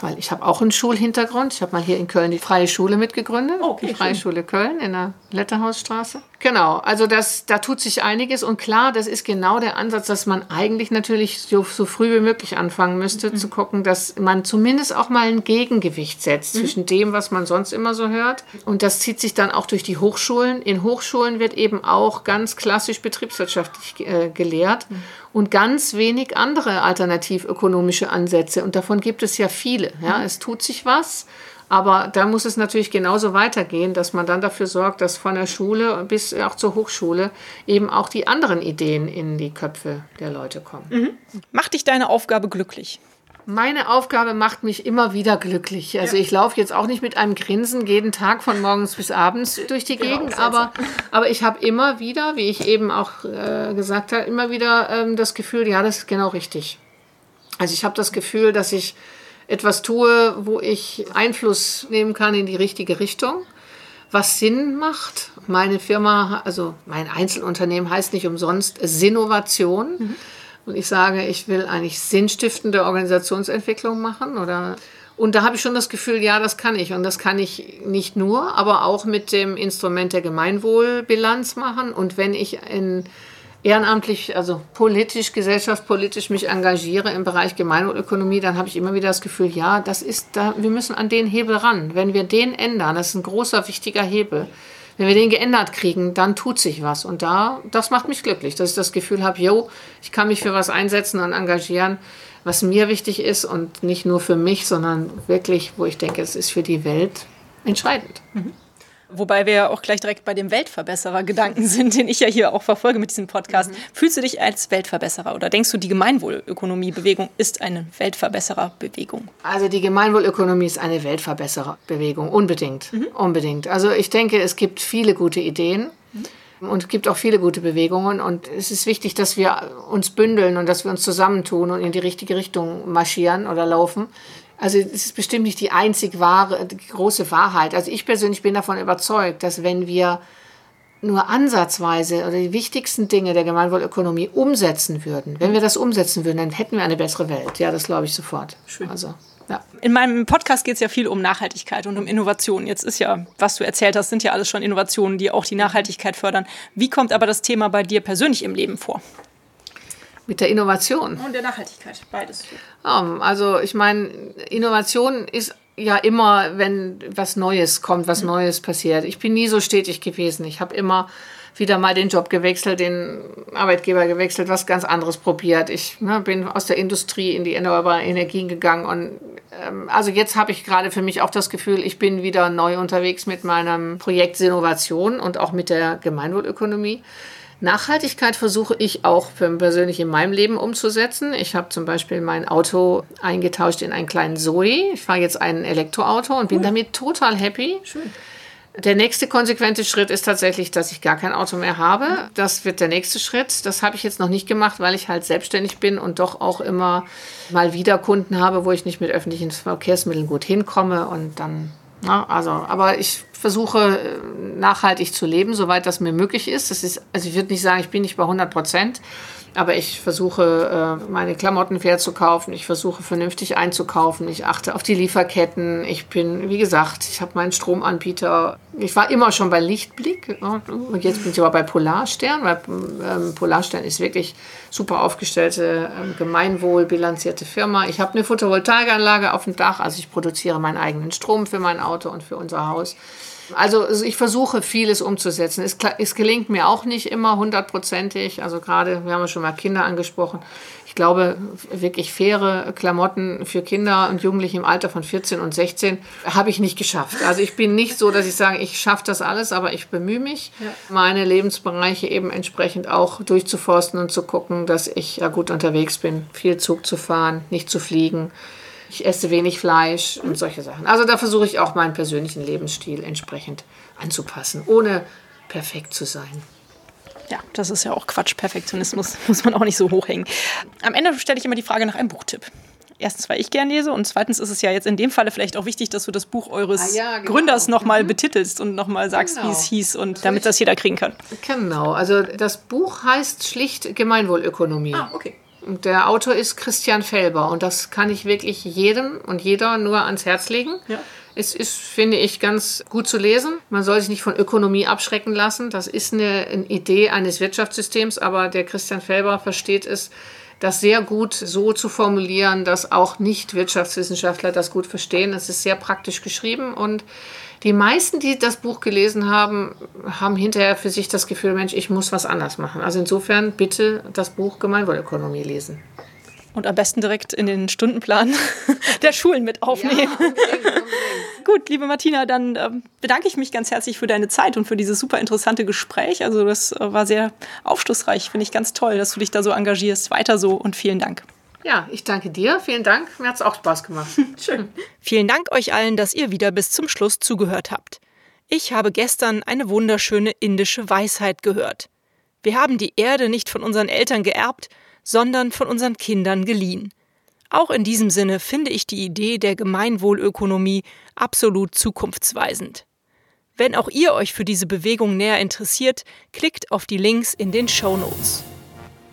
weil ich habe auch einen Schulhintergrund. Ich habe mal hier in Köln die Freie Schule mitgegründet, okay, die Freie schön. Schule Köln in der Letterhausstraße. Genau, also das, da tut sich einiges und klar, das ist genau der Ansatz, dass man eigentlich natürlich so, so früh wie möglich anfangen müsste, mhm. zu gucken, dass man zumindest auch mal ein Gegengewicht setzt mhm. zwischen dem, was man sonst immer so hört. Und das zieht sich dann auch durch die Hochschulen. In Hochschulen wird eben auch ganz klassisch betriebswirtschaftlich äh, gelehrt. Mhm und ganz wenig andere alternativökonomische Ansätze. Und davon gibt es ja viele. Ja? Mhm. Es tut sich was, aber da muss es natürlich genauso weitergehen, dass man dann dafür sorgt, dass von der Schule bis auch zur Hochschule eben auch die anderen Ideen in die Köpfe der Leute kommen. Mhm. Macht dich deine Aufgabe glücklich? Meine Aufgabe macht mich immer wieder glücklich. Also ja. ich laufe jetzt auch nicht mit einem Grinsen jeden Tag von morgens bis abends durch die genau, Gegend, aber, aber ich habe immer wieder, wie ich eben auch äh, gesagt habe, immer wieder ähm, das Gefühl, ja, das ist genau richtig. Also ich habe das Gefühl, dass ich etwas tue, wo ich Einfluss nehmen kann in die richtige Richtung, was Sinn macht. Meine Firma, also mein Einzelunternehmen heißt nicht umsonst Sinnovation. Mhm und ich sage, ich will eigentlich sinnstiftende Organisationsentwicklung machen oder und da habe ich schon das Gefühl, ja, das kann ich. Und das kann ich nicht nur, aber auch mit dem Instrument der Gemeinwohlbilanz machen. Und wenn ich in ehrenamtlich, also politisch, gesellschaftspolitisch mich engagiere im Bereich Gemeinwohlökonomie, dann habe ich immer wieder das Gefühl, ja, das ist da, wir müssen an den Hebel ran. Wenn wir den ändern, das ist ein großer, wichtiger Hebel wenn wir den geändert kriegen, dann tut sich was. Und da, das macht mich glücklich, dass ich das Gefühl habe, yo, ich kann mich für was einsetzen und engagieren, was mir wichtig ist und nicht nur für mich, sondern wirklich, wo ich denke, es ist für die Welt entscheidend. Mhm. Wobei wir ja auch gleich direkt bei dem Weltverbesserer-Gedanken sind, den ich ja hier auch verfolge mit diesem Podcast. Mhm. Fühlst du dich als Weltverbesserer oder denkst du, die Gemeinwohlökonomie-Bewegung ist eine Weltverbesserer-Bewegung? Also die Gemeinwohlökonomie ist eine Weltverbesserer-Bewegung, unbedingt, mhm. unbedingt. Also ich denke, es gibt viele gute Ideen. Mhm. Und es gibt auch viele gute Bewegungen. Und es ist wichtig, dass wir uns bündeln und dass wir uns zusammentun und in die richtige Richtung marschieren oder laufen. Also es ist bestimmt nicht die einzig wahre, die große Wahrheit. Also ich persönlich bin davon überzeugt, dass wenn wir nur ansatzweise oder die wichtigsten Dinge der Gemeinwohlökonomie umsetzen würden, wenn wir das umsetzen würden, dann hätten wir eine bessere Welt. Ja, das glaube ich sofort. Schön. Also, ja. In meinem Podcast geht es ja viel um Nachhaltigkeit und um Innovation. Jetzt ist ja, was du erzählt hast, sind ja alles schon Innovationen, die auch die Nachhaltigkeit fördern. Wie kommt aber das Thema bei dir persönlich im Leben vor? Mit der Innovation. Und der Nachhaltigkeit, beides. also ich meine, Innovation ist ja immer, wenn was Neues kommt, was mhm. Neues passiert. Ich bin nie so stetig gewesen. Ich habe immer wieder mal den Job gewechselt, den Arbeitgeber gewechselt, was ganz anderes probiert. Ich ne, bin aus der Industrie in die erneuerbaren Energien gegangen und ähm, also jetzt habe ich gerade für mich auch das Gefühl, ich bin wieder neu unterwegs mit meinem Projekt Innovation und auch mit der Gemeinwohlökonomie. Nachhaltigkeit versuche ich auch persönlich in meinem Leben umzusetzen. Ich habe zum Beispiel mein Auto eingetauscht in einen kleinen Zoe. Ich fahre jetzt ein Elektroauto und bin cool. damit total happy. Schön. Der nächste konsequente Schritt ist tatsächlich, dass ich gar kein Auto mehr habe. Das wird der nächste Schritt. Das habe ich jetzt noch nicht gemacht, weil ich halt selbstständig bin und doch auch immer mal wieder Kunden habe, wo ich nicht mit öffentlichen Verkehrsmitteln gut hinkomme und dann na, also, aber ich versuche nachhaltig zu leben, soweit das mir möglich ist. Das ist, also ich würde nicht sagen, ich bin nicht bei 100 Prozent, aber ich versuche, äh, meine Klamotten fair zu kaufen. Ich versuche, vernünftig einzukaufen. Ich achte auf die Lieferketten. Ich bin, wie gesagt, ich habe meinen Stromanbieter. Ich war immer schon bei Lichtblick. Und jetzt bin ich aber bei Polarstern, weil ähm, Polarstern ist wirklich super aufgestellte, ähm, gemeinwohlbilanzierte Firma. Ich habe eine Photovoltaikanlage auf dem Dach. Also ich produziere meinen eigenen Strom für mein Auto und für unser Haus. Also, also ich versuche vieles umzusetzen. Es, es gelingt mir auch nicht immer hundertprozentig. Also gerade, wir haben ja schon mal Kinder angesprochen. Ich glaube, wirklich faire Klamotten für Kinder und Jugendliche im Alter von 14 und 16 habe ich nicht geschafft. Also ich bin nicht so, dass ich sage, ich schaffe das alles, aber ich bemühe mich, ja. meine Lebensbereiche eben entsprechend auch durchzuforsten und zu gucken, dass ich ja gut unterwegs bin, viel Zug zu fahren, nicht zu fliegen ich esse wenig Fleisch und solche Sachen. Also da versuche ich auch meinen persönlichen Lebensstil entsprechend anzupassen, ohne perfekt zu sein. Ja, das ist ja auch Quatsch. Perfektionismus muss man auch nicht so hochhängen. Am Ende stelle ich immer die Frage nach einem Buchtipp. Erstens, weil ich gern lese und zweitens ist es ja jetzt in dem Falle vielleicht auch wichtig, dass du das Buch eures ah, ja, genau. Gründers nochmal mhm. betitelst und nochmal sagst, genau. wie es hieß und damit das jeder kriegen kann. Genau, also das Buch heißt schlicht Gemeinwohlökonomie. Ah, okay. Der Autor ist Christian Felber und das kann ich wirklich jedem und jeder nur ans Herz legen. Ja. Es ist, finde ich, ganz gut zu lesen. Man soll sich nicht von Ökonomie abschrecken lassen. Das ist eine, eine Idee eines Wirtschaftssystems, aber der Christian Felber versteht es, das sehr gut so zu formulieren, dass auch Nicht-Wirtschaftswissenschaftler das gut verstehen. Es ist sehr praktisch geschrieben und die meisten, die das Buch gelesen haben, haben hinterher für sich das Gefühl, Mensch, ich muss was anders machen. Also insofern bitte das Buch Gemeinwohlökonomie lesen. Und am besten direkt in den Stundenplan der Schulen mit aufnehmen. Ja, unbedingt, unbedingt. Gut, liebe Martina, dann äh, bedanke ich mich ganz herzlich für deine Zeit und für dieses super interessante Gespräch. Also das äh, war sehr aufschlussreich, finde ich ganz toll, dass du dich da so engagierst. Weiter so und vielen Dank. Ja, ich danke dir. Vielen Dank. Mir hat es auch Spaß gemacht. Schön. Vielen Dank euch allen, dass ihr wieder bis zum Schluss zugehört habt. Ich habe gestern eine wunderschöne indische Weisheit gehört. Wir haben die Erde nicht von unseren Eltern geerbt, sondern von unseren Kindern geliehen. Auch in diesem Sinne finde ich die Idee der Gemeinwohlökonomie absolut zukunftsweisend. Wenn auch ihr euch für diese Bewegung näher interessiert, klickt auf die Links in den Show Notes.